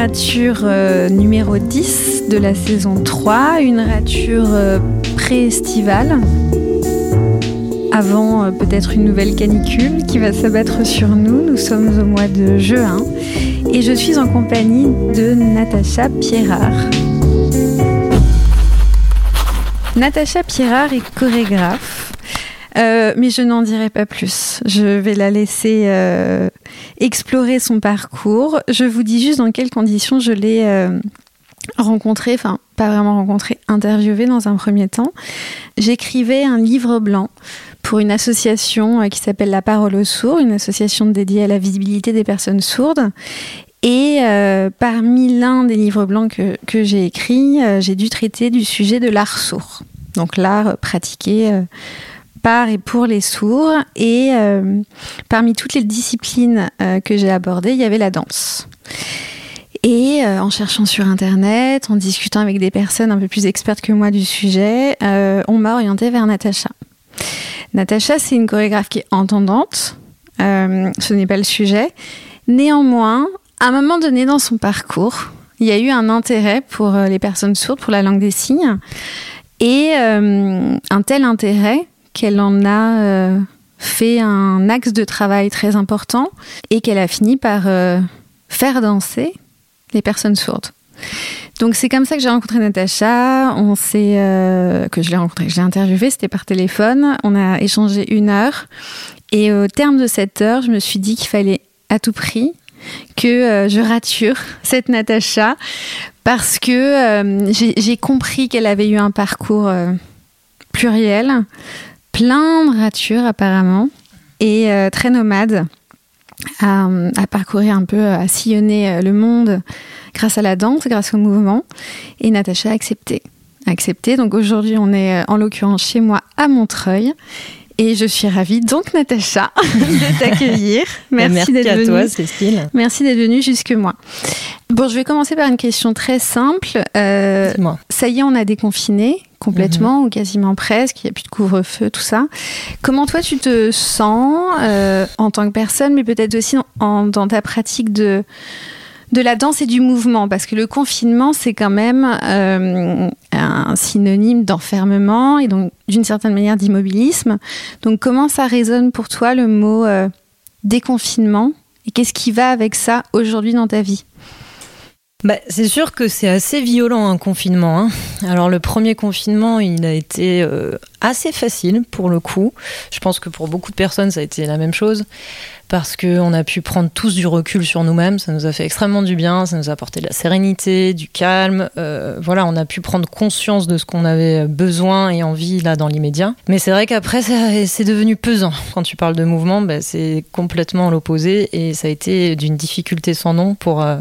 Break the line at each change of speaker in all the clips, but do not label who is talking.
rature euh, numéro 10 de la saison 3, une rature euh, pré-estivale, avant euh, peut-être une nouvelle canicule qui va s'abattre sur nous. Nous sommes au mois de juin et je suis en compagnie de Natacha Pierrard. Natacha Pierrard est chorégraphe, mais je n'en dirai pas plus. Je vais la laisser explorer son parcours. Je vous dis juste dans quelles conditions je l'ai euh, rencontrée, enfin pas vraiment rencontrée, interviewée dans un premier temps. J'écrivais un livre blanc pour une association qui s'appelle La Parole aux sourds, une association dédiée à la visibilité des personnes sourdes. Et euh, parmi l'un des livres blancs que, j'ai écrit, euh, j'ai dû traiter du sujet de l'art sourd. Donc l'art pratiqué euh, par et pour les sourds. Et parmi toutes les disciplines que j'ai abordées, il y avait la danse. Et en cherchant sur Internet, en discutant avec des personnes un peu plus expertes que moi du sujet, on m'a orientée vers Natacha. Natacha, c'est une chorégraphe qui est entendante. ce n'est pas le sujet. Néanmoins, à un moment donné dans son parcours, il y a eu un intérêt pour euh, les personnes sourdes, pour la langue des signes, et euh, un tel intérêt qu'elle en a euh, fait un axe de travail très important et qu'elle a fini par faire danser les personnes sourdes. Donc c'est comme ça que j'ai rencontré Natacha. On s'est que je l'ai rencontrée, je l'ai interviewée, c'était par téléphone. On a échangé une heure et au terme de cette heure, je me suis dit qu'il fallait à tout prix que euh, je rature cette Natacha parce que euh, j'ai compris qu'elle avait eu un parcours euh, pluriel, plein de ratures apparemment, et très nomade, à, parcourir un peu, à sillonner le monde grâce à la danse, grâce au mouvement. Et Natacha a accepté. Accepté. Donc aujourd'hui, on est en l'occurrence chez moi à Montreuil. Et je suis ravie, donc Natacha, de t'accueillir.
Merci, Merci d'être à toi, Cécile.
Merci d'être venue jusque moi. Bon, je vais commencer par une question très simple. Euh, ça y est, on a déconfiné complètement, mhm. ou quasiment presque, il n'y a plus de couvre-feu, tout ça. Comment toi tu te sens euh, en tant que personne, mais peut-être aussi dans ta pratique de de la danse et du mouvement, parce que le confinement, c'est quand même euh, un synonyme d'enfermement et donc d'une certaine manière d'immobilisme. Donc comment ça résonne pour toi le mot euh, déconfinement? Et qu'est-ce qui va avec ça aujourd'hui dans ta vie?
Bah, c'est sûr que c'est assez violent un confinement. Hein. Alors le premier confinement, il a été euh, assez facile pour le coup. Je pense que pour beaucoup de personnes, ça a été la même chose parce qu'on a pu prendre tous du recul sur nous-mêmes. Ça nous a fait extrêmement du bien, ça nous a apporté de la sérénité, du calme. Euh, voilà, on a pu prendre conscience de ce qu'on avait besoin et envie là dans l'immédiat. Mais c'est vrai qu'après, c'est devenu pesant. Quand tu parles de mouvement, bah, c'est complètement l'opposé et ça a été d'une difficulté sans nom pour euh,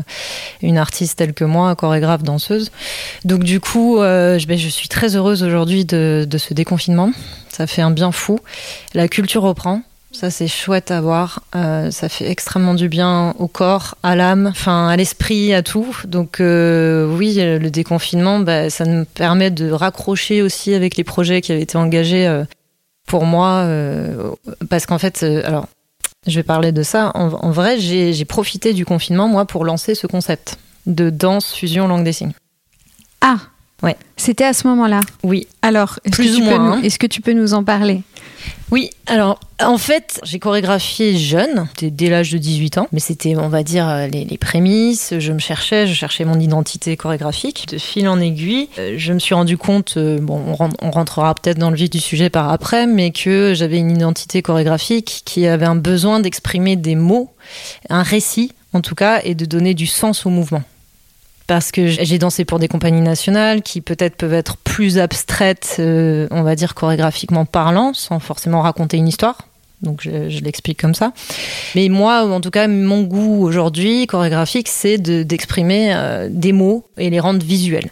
une artiste telle que moi, chorégraphe, danseuse. Donc du coup, euh, je, je, suis très heureuse aujourd'hui de, de ce déconfinement. Ça fait un bien fou. La culture reprend. Ça, c'est chouette à voir. Euh, ça fait extrêmement du bien au corps, à l'âme, enfin à l'esprit, à tout. Donc euh, oui, le déconfinement, bah, ça nous permet de raccrocher aussi avec les projets qui avaient été engagés euh, pour moi. parce qu'en fait, alors, je vais parler de ça. En, vrai, j'ai profité du confinement, moi, pour lancer ce concept de danse fusion langue des signes.
Ah Ouais. C'était à ce moment-là
Oui.
Alors, plus ou moins. Hein. Est-ce que tu peux nous en parler?
Oui, alors en fait, j'ai chorégraphié jeune, dès l'âge de 18 ans, mais c'était, on va dire, euh, les, prémices. Je me cherchais, je cherchais mon identité chorégraphique. De fil en aiguille, euh, je me suis rendu compte, euh, bon, on rentrera peut-être dans le vif du sujet par après, mais que j'avais une identité chorégraphique qui avait un besoin d'exprimer des mots, un récit en tout cas, et de donner du sens au mouvement parce que j'ai dansé pour des compagnies nationales qui peut-être peuvent être plus abstraites, euh, on va dire chorégraphiquement parlant, sans forcément raconter une histoire. Donc je, l'explique comme ça. Mais moi, en tout cas, mon goût aujourd'hui chorégraphique, c'est d'exprimer euh, des mots et les rendre visuels.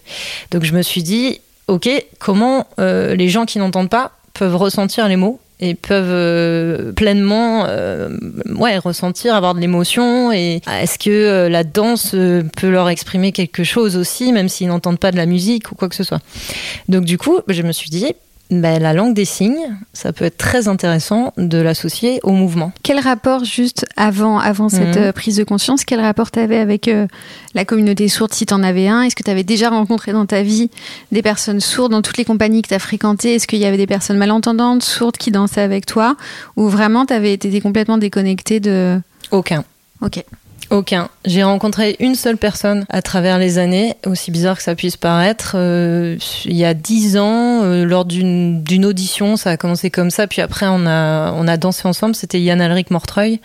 Donc je me suis dit, ok, comment euh, les gens qui n'entendent pas peuvent ressentir les mots et peuvent euh, pleinement euh, ouais, ressentir, avoir de l'émotion. Et est-ce que euh, la danse peut leur exprimer quelque chose aussi, même s'ils n'entendent pas de la musique ou quoi que ce soit? Donc du coup, je me suis dit, ben, la langue des signes, ça peut être très intéressant de l'associer au mouvement.
Quel rapport, juste avant, avant cette
Mhm.
euh, prise de conscience, quel rapport tu avais avec euh, la communauté sourde si tu en avais un? Est-ce que tu avais déjà rencontré dans ta vie des personnes sourdes dans toutes les compagnies que tu as fréquentées? Est-ce qu'il y avait des personnes malentendantes, sourdes qui dansaient avec toi? Ou vraiment tu avais été complètement déconnecté de.
Aucun.
Ok.
Aucun. J'ai rencontré une seule personne à travers les années, aussi bizarre que ça puisse paraître. euh, il y a dix ans, euh, lors d'une audition, ça a commencé comme ça, puis après on a on a dansé ensemble. C'était Yann Alric Mortreuil,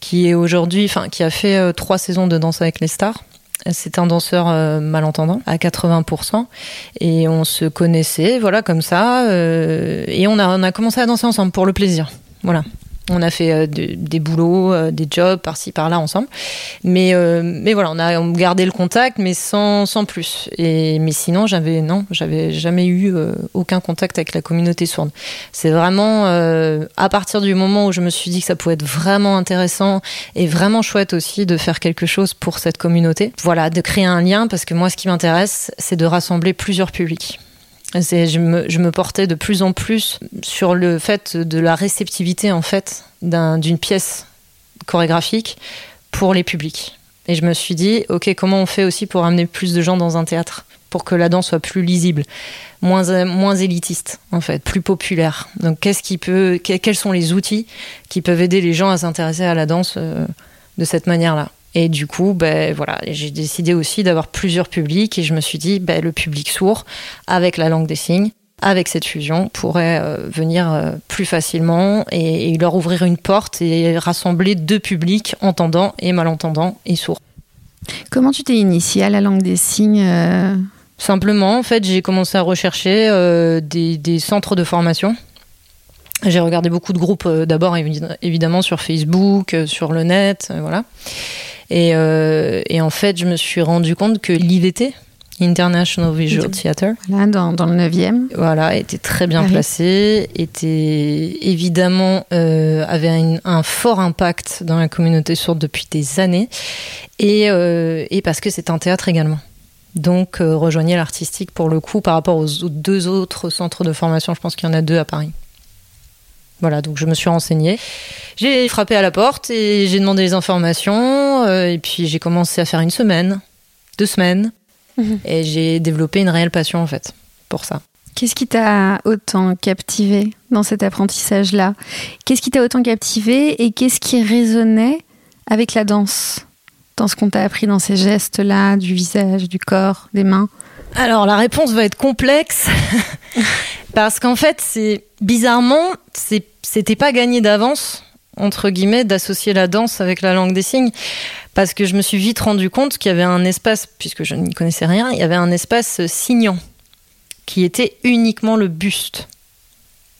qui est aujourd'hui, enfin qui a fait euh, trois saisons de Danse avec les stars. C'est un danseur euh, malentendant à 80% et on se connaissait, voilà comme ça, euh, et on a on a commencé à danser ensemble pour le plaisir, voilà. On a fait euh, de- des boulots, euh, des jobs par-ci par-là ensemble. Mais, euh, mais voilà, on a gardé le contact, mais sans, sans plus. Et, mais sinon, j'avais non, j'avais jamais eu aucun contact avec la communauté sourde. C'est vraiment à partir du moment où je me suis dit que ça pouvait être vraiment intéressant et vraiment chouette aussi de faire quelque chose pour cette communauté. Voilà, de créer un lien, parce que moi, ce qui m'intéresse, c'est de rassembler plusieurs publics. Je me, je me portais de plus en plus sur le fait de la réceptivité en fait d'un- d'une pièce chorégraphique pour les publics. Et je me suis dit, ok, comment on fait aussi pour amener plus de gens dans un théâtre pour que la danse soit plus lisible, moins, moins élitiste en fait, plus populaire. Donc qu'est-ce qui peut, que- quels sont les outils qui peuvent aider les gens à s'intéresser à la danse euh, de cette manière-là? Et du coup, ben voilà, j'ai décidé aussi d'avoir plusieurs publics et je me suis dit, ben, le public sourd avec la langue des signes, avec cette fusion, pourrait euh, venir euh, plus facilement et, et leur ouvrir une porte et rassembler deux publics entendants et malentendants et sourds.
Comment tu t'es initié à la langue des signes euh,
Simplement, en fait, j'ai commencé à rechercher des, des centres de formation. J'ai regardé beaucoup de groupes, euh, d'abord évi- évidemment sur Facebook, euh, sur le net, euh, voilà. Et, euh, et en fait, je me suis rendu compte que l'IVT, International Visual Theatre,
Voilà, dans, dans le 9e.
voilà, était très bien
Paris.
placé, était évidemment euh, avait un, un fort impact dans la communauté sourde depuis des années, et, euh, et parce que c'est un théâtre également. Donc rejoignez l'artistique pour le coup par rapport aux deux autres centres de formation, je pense qu'il y en a deux à Paris. Voilà, donc je me suis renseignée. J'ai frappé à la porte et j'ai demandé les informations, euh, et puis j'ai commencé à faire une semaine, deux semaines,
Mhm.
et j'ai développé une réelle passion en fait pour ça.
Qu'est-ce qui t'a autant captivé dans cet apprentissage-là? Qu'est-ce qui t'a autant captivé et qu'est-ce qui résonnait avec la danse Dans ce qu'on t'a appris dans ces gestes-là, du visage, du corps, des mains?
Alors la réponse va être complexe parce qu'en fait c'est bizarrement c'était pas gagné d'avance entre guillemets d'associer la danse avec la langue des signes parce que je me suis vite rendu compte qu'il y avait un espace puisque je n'y connaissais rien il y avait un espace signant qui était uniquement le buste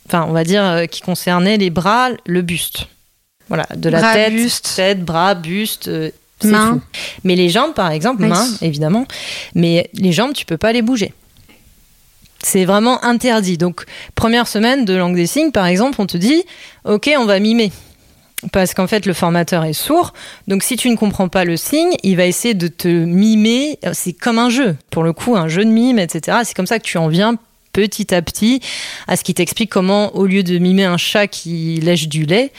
enfin on va dire euh, qui concernait les bras le buste voilà de la
Bras,
tête
buste.
tête bras buste fou. mais les jambes par exemple
Oui.
mains évidemment mais les jambes tu peux pas les bouger c'est vraiment interdit. Donc, première semaine de langue des signes, par exemple, on te dit, OK, on va mimer. Parce qu'en fait, le formateur est sourd. Donc, si tu ne comprends pas le signe, il va essayer de te mimer. C'est comme un jeu, pour le coup, un jeu de mime, etc. C'est comme ça que tu en viens petit à petit à ce qui t'explique comment, au lieu de mimer un chat qui lèche du lait,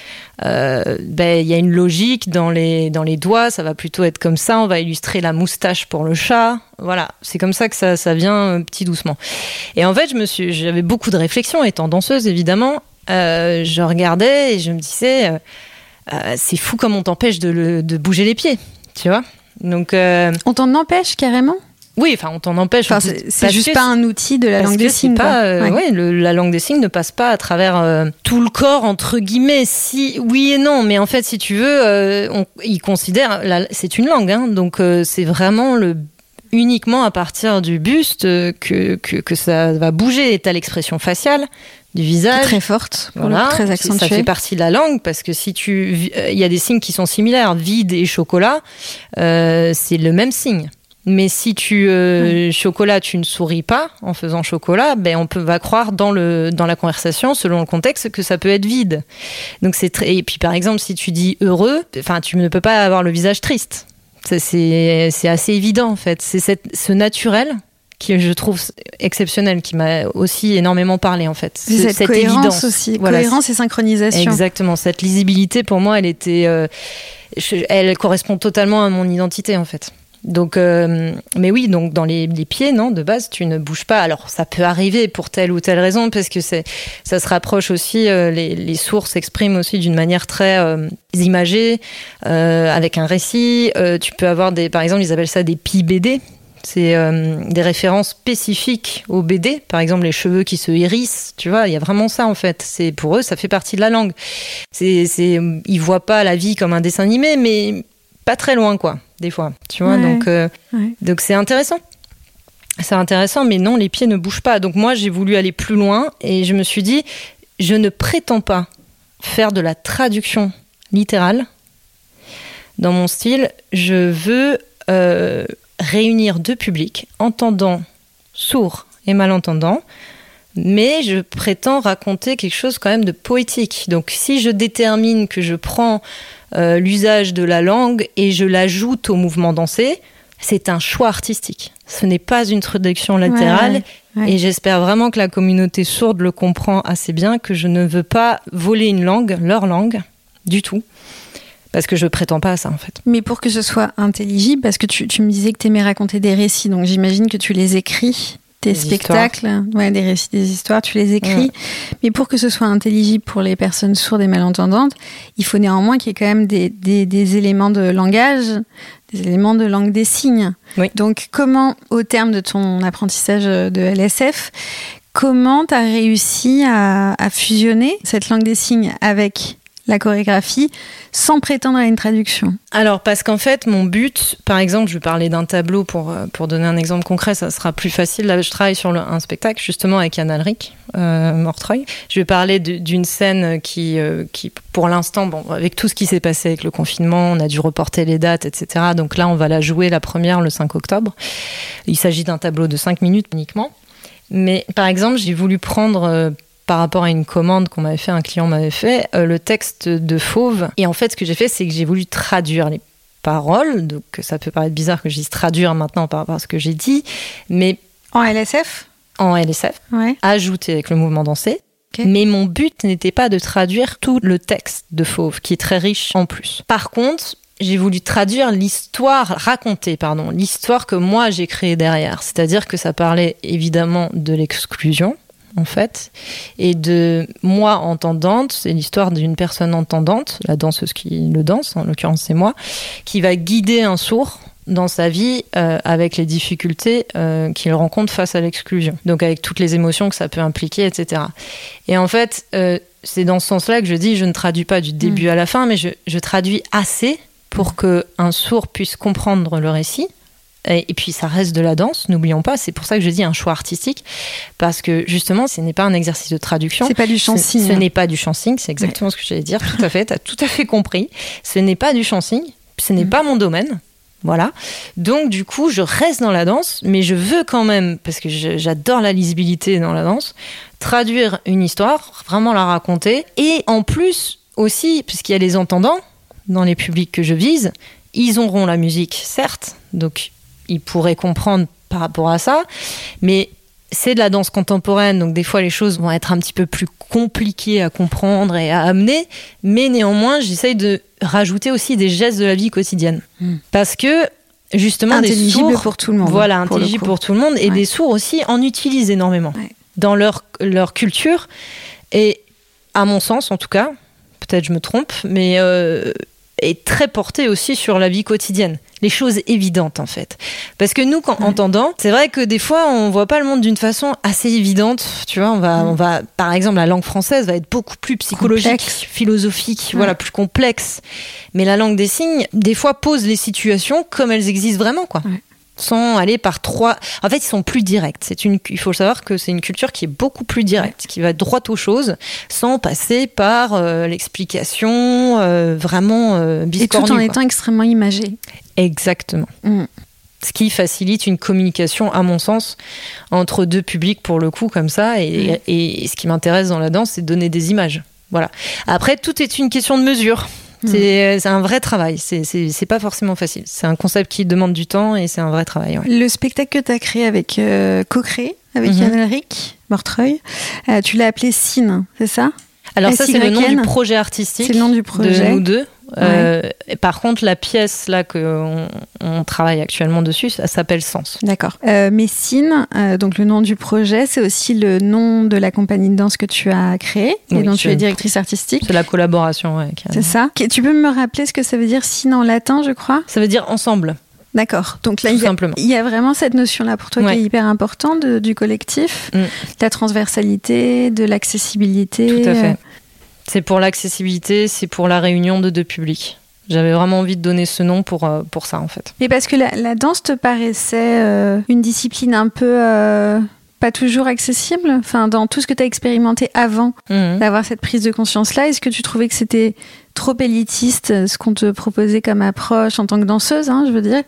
euh, ben, il y a une logique dans les, dans les doigts. Ça va plutôt être comme ça. On va illustrer la moustache pour le chat. Voilà. C'est comme ça que ça, ça vient euh, petit doucement. Et en fait, je me suis, j'avais beaucoup de réflexions, étant danseuse évidemment. Euh, je regardais et je me disais, c'est fou comme on t'empêche de, de bouger les pieds, tu vois. Donc
On t'en empêche carrément?
Oui, enfin on t'en empêche.
Enfin, c'est juste
que
pas un outil de la
parce
langue
que
des signes.
pas, euh,
Ouais.
ouais, le- la langue des signes ne passe pas à travers euh, tout le corps entre guillemets. Si oui et non, mais en fait, si tu veux, euh, on, ils considèrent c'est une langue, hein, donc euh, c'est vraiment le uniquement à partir du buste euh, que, que, que ça va bouger. Et t'as l'expression faciale du visage.
très forte,
Voilà,
très accentuée.
ça fait partie de la langue parce que si tu, il y a des signes qui sont similaires, vide et chocolat, euh, c'est le même signe. Mais si tu euh, chocolat, tu ne souris pas en faisant chocolat, ben on peut va croire dans le dans la conversation selon le contexte que ça peut être vide. Donc c'est très et puis par exemple si tu dis heureux, enfin tu ne peux pas avoir le visage triste. C'est c'est assez évident en fait. C'est ce naturel qui je trouve exceptionnel, qui m'a aussi énormément parlé en fait.
cette, cohérence aussi, cohérence et synchronisation.
Exactement, cette lisibilité pour moi, elle était, euh, elle correspond totalement à mon identité en fait. Donc, euh, mais oui, donc dans les, pieds, non, de base, tu ne bouges pas. Alors, ça peut arriver pour telle ou telle raison, parce que c'est, ça se rapproche aussi. Euh, les, les, sources s'expriment aussi d'une manière très euh, imagée, avec un récit. tu peux avoir des, par exemple, ils appellent ça des pieds BD. C'est des références spécifiques au BD, par exemple les cheveux qui se hérissent, tu vois, il y a vraiment ça en fait. C'est pour eux, ça fait partie de la langue. C'est, c'est, ils voient pas la vie comme un dessin animé, mais pas très loin quoi des fois, tu vois. Donc, euh, donc c'est intéressant. C'est intéressant, mais non, les pieds ne bougent pas. Donc moi, j'ai voulu aller plus loin et je me suis dit, je ne prétends pas faire de la traduction littérale dans mon style. Je veux euh, réunir deux publics, entendants, sourds et malentendants, mais je prétends raconter quelque chose quand même de poétique. Donc si je détermine que je prends euh, l'usage de la langue et je l'ajoute au mouvement dansé, c'est un choix artistique. Ce n'est pas une traduction littérale. Et j'espère vraiment que la communauté sourde le comprend assez bien, que je ne veux pas voler une langue, leur langue, du tout. Parce que je prétends pas à ça, en fait.
Mais pour que ce soit intelligible, parce que tu, tu me disais que tu aimais raconter des récits, donc j'imagine que tu les écris des, spectacles, ouais, des récits, des histoires, tu les écris. Mais pour que ce soit intelligible pour les personnes sourdes et malentendantes, il faut néanmoins qu'il y ait quand même des, des, des, éléments de langage, des éléments de langue des signes. Donc, comment, au terme de ton apprentissage de LSF, comment tu as réussi à, à fusionner cette langue des signes avec la chorégraphie sans prétendre à une traduction
Alors, parce qu'en fait, mon but, par exemple, je vais parler d'un tableau pour, euh, pour donner un exemple concret, ça sera plus facile. Là, je travaille sur un spectacle justement avec Yann Alric, euh, Mortreuil. Je vais parler d'une scène qui, euh, qui pour l'instant, bon, avec tout ce qui s'est passé avec le confinement, on a dû reporter les dates, etc. Donc là, on va la jouer la première le 5 octobre. Il s'agit d'un tableau de 5 minutes uniquement. Mais par exemple, j'ai voulu prendre par rapport à une commande qu'on m'avait fait, un client m'avait fait, euh, le texte de Fauve. Et en fait, ce que j'ai fait, c'est que j'ai voulu traduire les paroles. Donc, ça peut paraître bizarre que je dise traduire maintenant par rapport à ce que j'ai dit. Mais.
En LSF
En LSF.
Ouais.
Ajouté avec le mouvement dansé. Mais mon but n'était pas de traduire tout le texte de Fauve, qui est très riche en plus. Par contre, j'ai voulu traduire l'histoire, raconter, pardon, l'histoire que moi j'ai créée derrière. C'est-à-dire que ça parlait évidemment de l'exclusion, en fait, et de moi entendante, c'est l'histoire d'une personne entendante, la danseuse qui le danse, en l'occurrence c'est moi, qui va guider un sourd dans sa vie euh, avec les difficultés euh, qu'il rencontre face à l'exclusion. Donc avec toutes les émotions que ça peut impliquer, etc. Et en fait, euh, c'est dans ce sens-là que je dis, je ne traduis pas du début mm. à la fin, mais je, je traduis assez pour que un sourd puisse comprendre le récit, et, puis ça reste de la danse, n'oublions pas. C'est pour ça que je dis un choix artistique, parce que justement, ce n'est pas un exercice de traduction.
C'est pas du chansing.
Ce, n'est pas du chansing, c'est exactement ce que j'allais dire. Tout à fait, tu as tout à fait compris. Ce n'est pas du chansing, ce n'est mm. pas mon domaine. Voilà. Donc du coup, je reste dans la danse, mais je veux quand même, parce que j'adore la lisibilité dans la danse, traduire une histoire, vraiment la raconter, et en plus aussi, puisqu'il y a les entendants dans les publics que je vise, ils auront la musique, certes, donc ils pourraient comprendre par rapport à ça. Mais c'est de la danse contemporaine, donc des fois les choses vont être un petit peu plus compliquées à comprendre et à amener, mais néanmoins j'essaye de rajouter aussi des gestes de la vie quotidienne. Hmm. Parce que justement
intelligible
des sourds,
pour tout le monde.
Voilà, intelligible pour, tout le monde, et des sourds aussi en utilisent énormément dans leur, leur culture, et à mon sens en tout cas, peut-être je me trompe, mais euh, est très porté aussi sur la vie quotidienne les choses évidentes en fait. Parce que nous, quand entendant, c'est vrai que des fois, on voit pas le monde d'une façon assez évidente. Tu vois, on va, on va, par exemple, la langue française va être beaucoup plus psychologique, philosophique, voilà, plus complexe. Mais la langue des signes, des fois, pose les situations comme elles existent vraiment, quoi sans aller par trois. En fait, ils sont plus directs. C'est une. Il faut savoir que c'est une culture qui est beaucoup plus directe, qui va droit aux choses, sans passer par euh, l'explication euh, vraiment euh,
Et tout en étant extrêmement imagé.
Exactement. Mm. Ce qui facilite une communication, à mon sens, entre deux publics pour le coup, comme ça. Et, mm. et ce qui m'intéresse dans la danse, c'est donner des images. Voilà. Après, tout est une question de mesure Mm. C'est un vrai travail. C'est pas forcément facile. C'est un concept qui demande du temps et c'est un vrai travail.
Le spectacle que tu as créé avec euh, co-créé avec mm Yann Elric Mortreuil, euh, tu l'as appelé Cine, c'est ça?
Alors ça, c'est le nom du projet artistique.
C'est le nom du projet.
De nous deux. Euh, par contre, la pièce là que on, travaille actuellement dessus, ça s'appelle Sens.
D'accord. Euh, Messine, euh, donc le nom du projet, c'est aussi le nom de la compagnie de danse que tu as créée et dont tu es directrice artistique.
C'est la collaboration, ouais.
C'est ça. Tu peux me rappeler ce que ça veut dire Cine en latin, je crois?
Ça veut dire ensemble.
D'accord. Donc là, il y, a, il y, a, vraiment cette notion-là pour toi qui est hyper importante du collectif, mm. de la transversalité, de l'accessibilité.
Tout à fait. C'est pour l'accessibilité, c'est pour la réunion de deux publics. J'avais vraiment envie de donner ce nom pour, euh, pour ça, en fait.
Mais parce que la, danse te paraissait euh, une discipline un peu euh, pas toujours accessible? Enfin, dans tout ce que tu as expérimenté avant mhm. d'avoir cette prise de conscience-là, est-ce que tu trouvais que c'était trop élitiste ce qu'on te proposait comme approche en tant que danseuse, hein, je veux dire,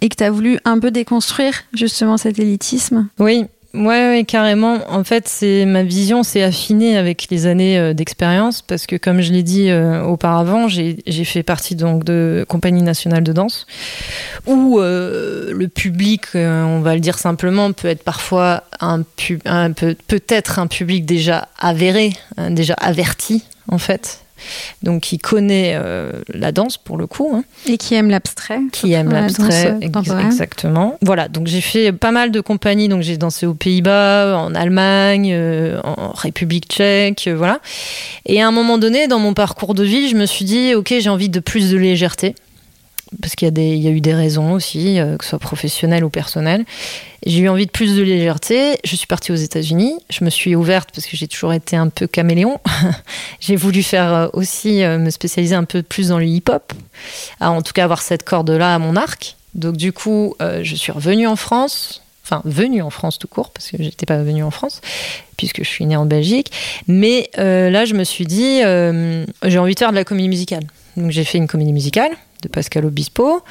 et que tu as voulu un peu déconstruire justement cet élitisme?
Oui, Ouais, carrément. En fait, c'est ma vision s'est affinée avec les années euh, d'expérience parce que, comme je l'ai dit euh, auparavant, j'ai fait partie donc de compagnie nationale de danse où euh, le public, on va le dire simplement, peut être parfois un, un peut-être un public déjà avéré, hein, déjà averti en fait donc qui connaît euh, la danse pour le coup. Hein.
Et qui aime l'abstrait.
Qui aime l'abstrait, exactement. Voilà, donc j'ai fait pas mal de compagnies, donc j'ai dansé aux Pays-Bas, en Allemagne, euh, en République tchèque, euh, voilà. Et à un moment donné, dans mon parcours de vie, je me suis dit, ok, j'ai envie de plus de légèreté parce qu'il y, a eu des raisons aussi, que ce soit professionnelles ou personnelles. J'ai eu envie de plus de légèreté. Je suis partie aux États-Unis. Je me suis ouverte parce que j'ai toujours été un peu caméléon. j'ai voulu faire euh, aussi euh, me spécialiser un peu plus dans le hip-hop. En tout cas, avoir cette corde-là à mon arc. Donc, du coup, euh, je suis revenue en France. Enfin, venue en France tout court, parce que j'étais pas venue en France, puisque je suis née en Belgique. Mais là, je me suis dit, j'ai envie de faire de la comédie musicale. Donc, j'ai fait une comédie musicale de Pascal Obispo.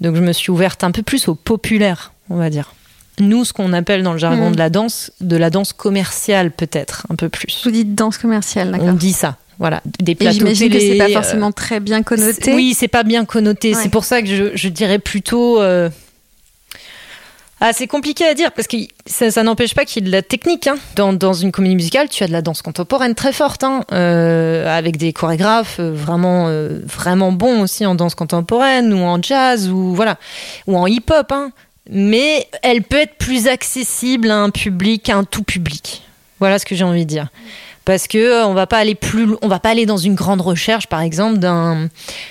Donc, je me suis ouverte un peu plus au populaire, on va dire nous, ce qu'on appelle dans le jargon mm. de la danse, de la danse commerciale peut-être, un peu plus.
Vous dites danse commerciale, d'accord.
On dit ça. Voilà,
des plateaux J'imagine que c'est pas euh, forcément très bien connoté.
Oui, c'est pas bien connoté. C'est pour ça que je, dirais plutôt. Euh, ah, c'est compliqué à dire parce que ça, n'empêche pas qu'il y ait de la technique. Hein. Dans, une comédie musicale, tu as de la danse contemporaine très forte, hein, euh, avec des chorégraphes vraiment, vraiment bons aussi en danse contemporaine ou en jazz ou voilà, ou en hip-hop. Hein mais elle peut être plus accessible à un public, à un tout public. Voilà ce que j'ai envie de dire. Parce que euh, on va pas aller plus, on va pas aller dans une grande recherche, par exemple, d'un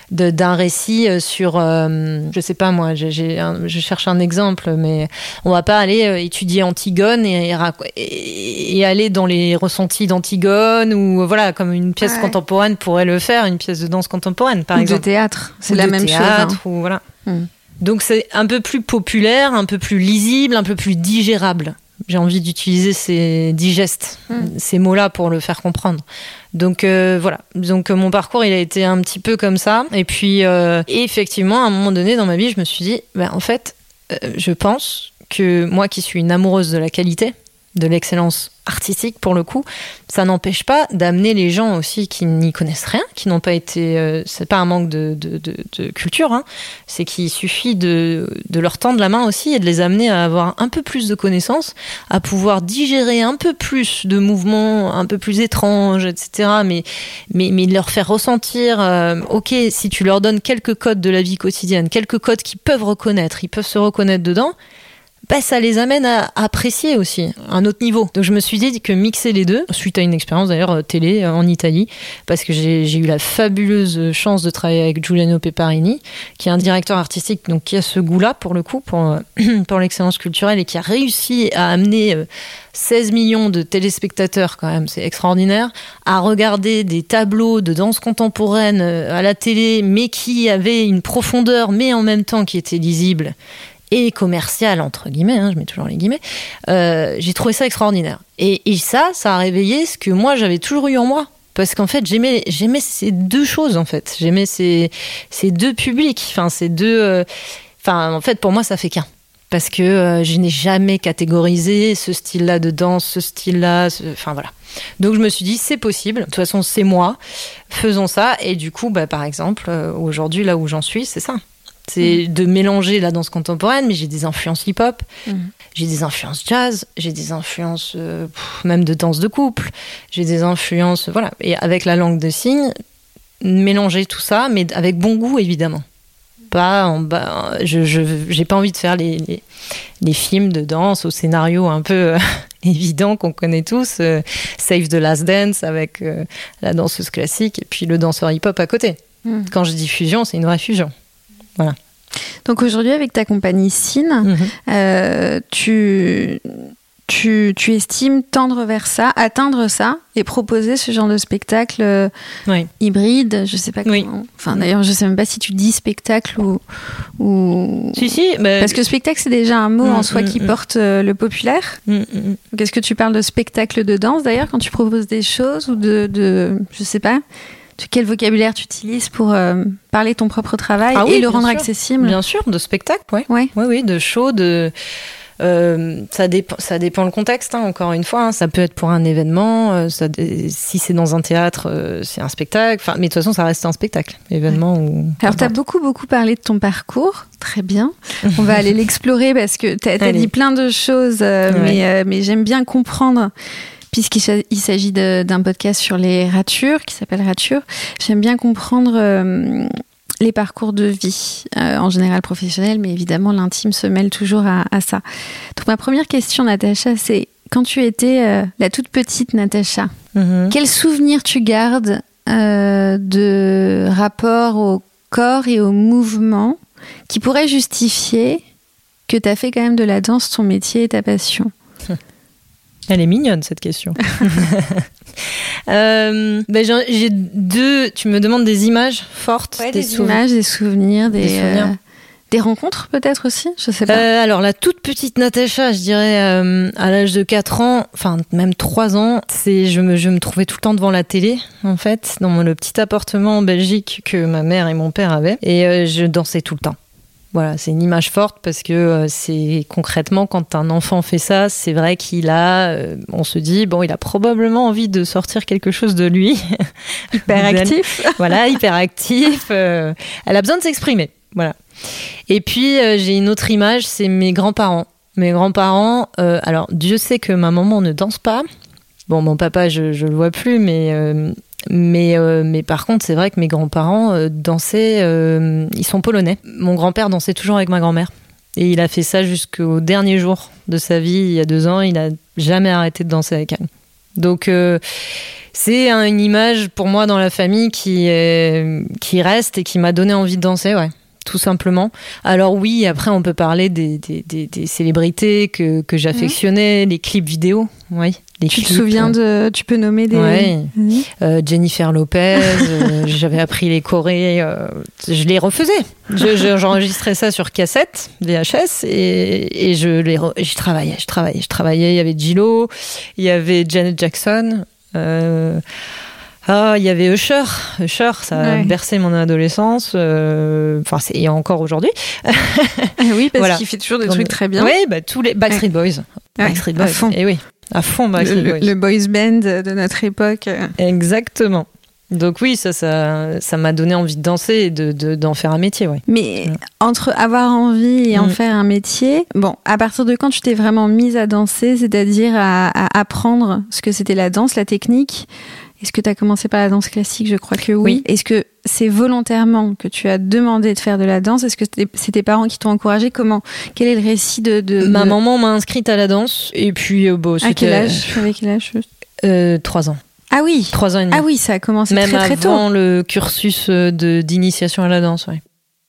d'un récit euh, sur, euh, je sais pas moi, je cherche un exemple, mais on va pas aller étudier Antigone et, et, aller dans les ressentis d'Antigone ou voilà comme une pièce contemporaine pourrait le faire, une pièce de danse contemporaine, par exemple.
de théâtre, c'est la même chose. Hein.
Ou, voilà. Hmm. Donc c'est un peu plus populaire, un peu plus lisible, un peu plus digérable. J'ai envie d'utiliser ces digestes, hmm. ces mots-là pour le faire comprendre. Donc euh, voilà. Donc euh, mon parcours, il a été un petit peu comme ça. Et puis euh, effectivement, à un moment donné dans ma vie, je me suis dit, ben, en fait, je pense que moi qui suis une amoureuse de la qualité, de l'excellence artistique pour le coup, ça n'empêche pas d'amener les gens aussi qui n'y connaissent rien, qui n'ont pas été, euh, c'est pas un manque de, culture, hein. c'est qu'il suffit de, leur tendre la main aussi et de les amener à avoir un peu plus de connaissances, à pouvoir digérer un peu plus de mouvements un peu plus étranges, etc. Mais, mais, mais de leur faire ressentir, euh, ok, si tu leur donnes quelques codes de la vie quotidienne, quelques codes qu'ils peuvent reconnaître, ils peuvent se reconnaître dedans, ça les amène à, apprécier aussi un autre niveau. Donc je me suis dit que mixer les deux, suite à une expérience d'ailleurs euh, télé euh, en Italie, parce que j'ai eu la fabuleuse chance de travailler avec Giuliano Peparini, qui est un directeur artistique donc qui a ce goût-là pour le coup, pour, euh, l'excellence culturelle et qui a réussi à amener 16 millions de téléspectateurs quand même, c'est extraordinaire, à regarder des tableaux de danse contemporaine à la télé, mais qui avaient une profondeur, mais en même temps qui étaient lisibles et commercial, entre guillemets, hein, je mets toujours les guillemets, euh, j'ai trouvé ça extraordinaire. Et, ça, ça a réveillé ce que moi j'avais toujours eu en moi. Parce qu'en fait, j'aimais, j'aimais ces deux choses, en fait. J'aimais ces, ces deux publics, enfin, ces deux. Euh, en fait, pour moi, ça fait qu'un. parce que euh, je n'ai jamais catégorisé ce style-là de danse, ce style-là, enfin voilà. Donc je me suis dit c'est possible. De toute façon c'est moi, faisons ça. Et du coup, bah, par exemple, aujourd'hui là où j'en suis, c'est ça. C'est de mélanger la danse contemporaine, mais j'ai des influences hip-hop, mm. j'ai des influences jazz, j'ai des influences euh, même de danse de couple, j'ai des influences, voilà. Et avec la langue de signes, mélanger tout ça, mais avec bon goût évidemment pas en bas. Je j'ai pas envie de faire les, les, films de danse au scénario un peu euh, évident qu'on connaît tous. Euh, Save the Last Dance avec la danseuse classique et puis le danseur hip-hop à côté. Hmm. Quand je dis fusion, c'est une vraie fusion. Voilà.
Donc aujourd'hui, avec ta compagnie Cine, mhm. tu tu, tu, estimes tendre vers ça, atteindre ça et proposer ce genre de spectacle euh, hybride, je sais pas comment. Enfin, d'ailleurs, je sais même pas si tu dis spectacle ou. ou...
Si, si.
Parce que spectacle, c'est déjà un mot en mm, soi mm, qui mm. porte euh, le populaire. Qu'est-ce que tu parles de spectacle de danse d'ailleurs quand tu proposes des choses ou de. de je sais pas. Quel vocabulaire tu utilises pour euh, parler ton propre travail ah et le rendre accessible
Bien sûr, de spectacle, ouais. Oui, oui, de show, de. Euh, ça, dépend, ça dépend le contexte, hein, encore une fois. Hein. ça peut être pour un événement. Euh, ça, si c'est dans un théâtre, euh, c'est un spectacle. Enfin, mais de toute façon, ça reste un spectacle, événement. Ou...
Alors, tu as beaucoup, beaucoup parlé de ton parcours. Très bien. On va aller l'explorer parce que tu as, dit plein de choses, mais, mais j'aime bien comprendre puisqu'il s'agit d'un podcast sur les ratures qui s'appelle Rature. J'aime bien comprendre les parcours de vie, euh, en général professionnel, mais évidemment l'intime se mêle toujours à, ça. Donc ma première question, Natacha, c'est quand tu étais euh, la toute petite Natacha, mhm. quel souvenir tu gardes euh, de rapport au corps et au mouvement qui pourrait justifier que tu as fait quand même de la danse ton métier et ta passion?
Elle est mignonne cette question. Euh, ben, j'ai deux. Tu me demandes des images fortes,
des, images, des souvenirs, des, euh, des, rencontres peut-être aussi. Je sais pas.
Euh, alors la toute petite Natacha, je dirais à l'âge de 4 ans, enfin même 3 ans, c'est je me je me trouvais tout le temps devant la télé en fait, dans le petit appartement en Belgique que ma mère et mon père avaient, et je dansais tout le temps. Voilà, c'est une image forte parce que euh, c'est concrètement quand un enfant fait ça, c'est vrai qu'il a, euh, on se dit bon, il a probablement envie de sortir quelque chose de lui.
Hyper actif.
voilà, hyper actif. Euh, elle a besoin de s'exprimer. Voilà. Et puis j'ai une autre image, c'est mes grands-parents. Mes grands-parents, alors Dieu sait que ma maman ne danse pas. Bon, mon papa, je, je le vois plus, mais mais, euh, mais par contre, c'est vrai que mes grands-parents euh, dansaient, euh, ils sont polonais. Mon grand-père dansait toujours avec ma grand-mère. Et il a fait ça jusqu'au dernier jour de sa vie, il y a deux ans. Il n'a jamais arrêté de danser avec elle. Donc, c'est une image pour moi dans la famille qui, qui reste et qui m'a donné envie de danser, ouais tout simplement. Alors oui, après on peut parler des, des, des, célébrités que, que j'affectionnais, les clips vidéo, oui. Les
tu te souviens euh. de, tu peux nommer des.
Oui. Euh, Jennifer Lopez, euh, j'avais appris les chorés, je les refaisais. J'enregistrais ça sur cassette, VHS, et, et je les, je travaillais, je travaillais, je travaillais. Il y avait Gillo, il y avait Janet Jackson. Ah, il y avait Usher. Usher, ça a bercé mon adolescence. Euh, enfin, c'est encore aujourd'hui.
oui, parce qu'il fait toujours des trucs très bien.
Oui, bah, tous les Backstreet Boys. Backstreet Boys. À fond. Et oui, à fond
Backstreet Boys. Le, boys band de notre époque.
Exactement. Donc oui, ça, ça, ça m'a donné envie de danser et de, d'en faire un métier, ouais.
Mais entre avoir envie et en mm. faire un métier, bon, à partir de quand tu t'es vraiment mise à danser, c'est-à-dire à, à apprendre ce que c'était la danse, la technique, est-ce que tu as commencé par la danse classique? Je crois que oui. Est-ce que c'est volontairement que tu as demandé de faire de la danse? Est-ce que c'est tes parents qui t'ont encouragé? Comment Quel est le récit de,
Ma maman m'a inscrite à la danse et puis euh, bon,
À quel âge? Avec quel âge?
Euh, Trois ans.
Ah oui.
Trois ans et demi.
Ah oui, ça a commencé
très
très tôt.
avant le cursus euh, d'initiation à la danse, oui.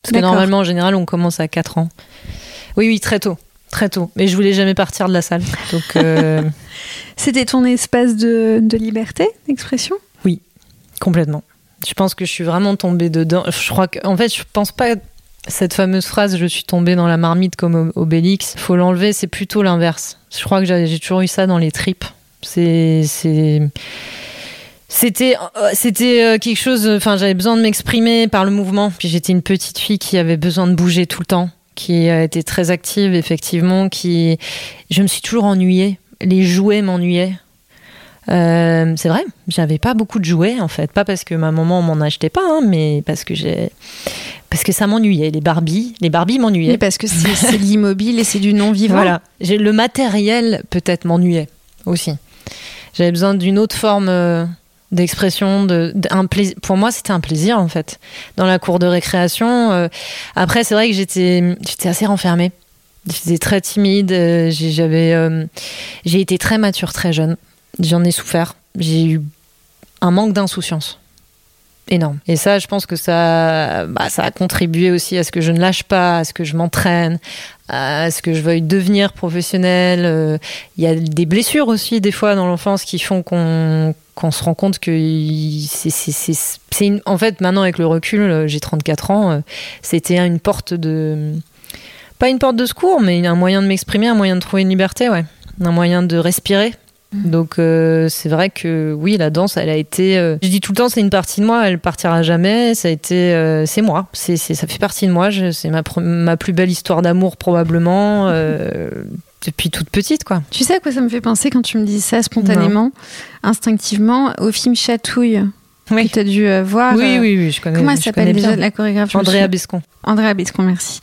Parce que normalement, en général, on commence à 4 ans. Oui, oui, très tôt. Très tôt. Mais je voulais jamais partir de la salle. Donc.
C'était ton espace de, de liberté d'expression?
Complètement. Je pense que je suis vraiment tombée dedans. Je crois que, en fait, je pense pas cette fameuse phrase je suis tombée dans la marmite comme Obélix. Faut l'enlever, c'est plutôt l'inverse. Je crois que j'ai toujours eu ça dans les tripes. C'est c'était euh, c'était euh, quelque chose enfin j'avais besoin de m'exprimer par le mouvement puis j'étais une petite fille qui avait besoin de bouger tout le temps qui a été très active, effectivement, qui... Je me suis toujours ennuyée. Les jouets m'ennuyaient. Euh, c'est vrai, j'avais pas beaucoup de jouets en fait, pas parce que ma maman m'en achetait pas, hein, mais parce que j'ai, parce que ça m'ennuyait. Les Barbies, les Barbies m'ennuyaient.
parce que c'est l'immobile et c'est du non vivant.
Voilà, j'ai le matériel peut-être m'ennuyait aussi. J'avais besoin d'une autre forme euh, d'expression, de, plaisir. Pour moi, c'était un plaisir en fait. Dans la cour de récréation. Euh, après, c'est vrai que j'étais, assez renfermée. J'étais très timide. J'avais, j'ai été très mature très jeune. J'en ai souffert. J'ai eu un manque d'insouciance énorme. Et ça, je pense que ça, bah, ça a contribué aussi à ce que je ne lâche pas, à ce que je m'entraîne, à ce que je veuille devenir professionnel. Euh, il y a des blessures aussi, des fois, dans l'enfance qui font qu'on se rend compte que c'est. En fait, maintenant, avec le recul, euh, j'ai 34 ans, euh, c'était une porte de... Pas une porte de secours, mais un moyen de m'exprimer, un moyen de trouver une liberté, ouais. Un moyen de respirer. Donc euh, c'est vrai que oui, la danse, elle a été. Euh, je dis tout le temps, c'est une partie de moi, elle partira jamais. Ça a été, euh, c'est moi, c'est, ça fait partie de moi. c'est ma, ma plus belle histoire d'amour probablement depuis toute petite, quoi.
Tu sais à quoi ça me fait penser quand tu me dis ça spontanément, instinctivement, au film Chatouille. Oui. Que tu as dû voir.
Oui, oui, oui, je connais.
Comment elle s'appelle déjà la chorégraphe
Andrea Bescon.
Andrea Bescon, merci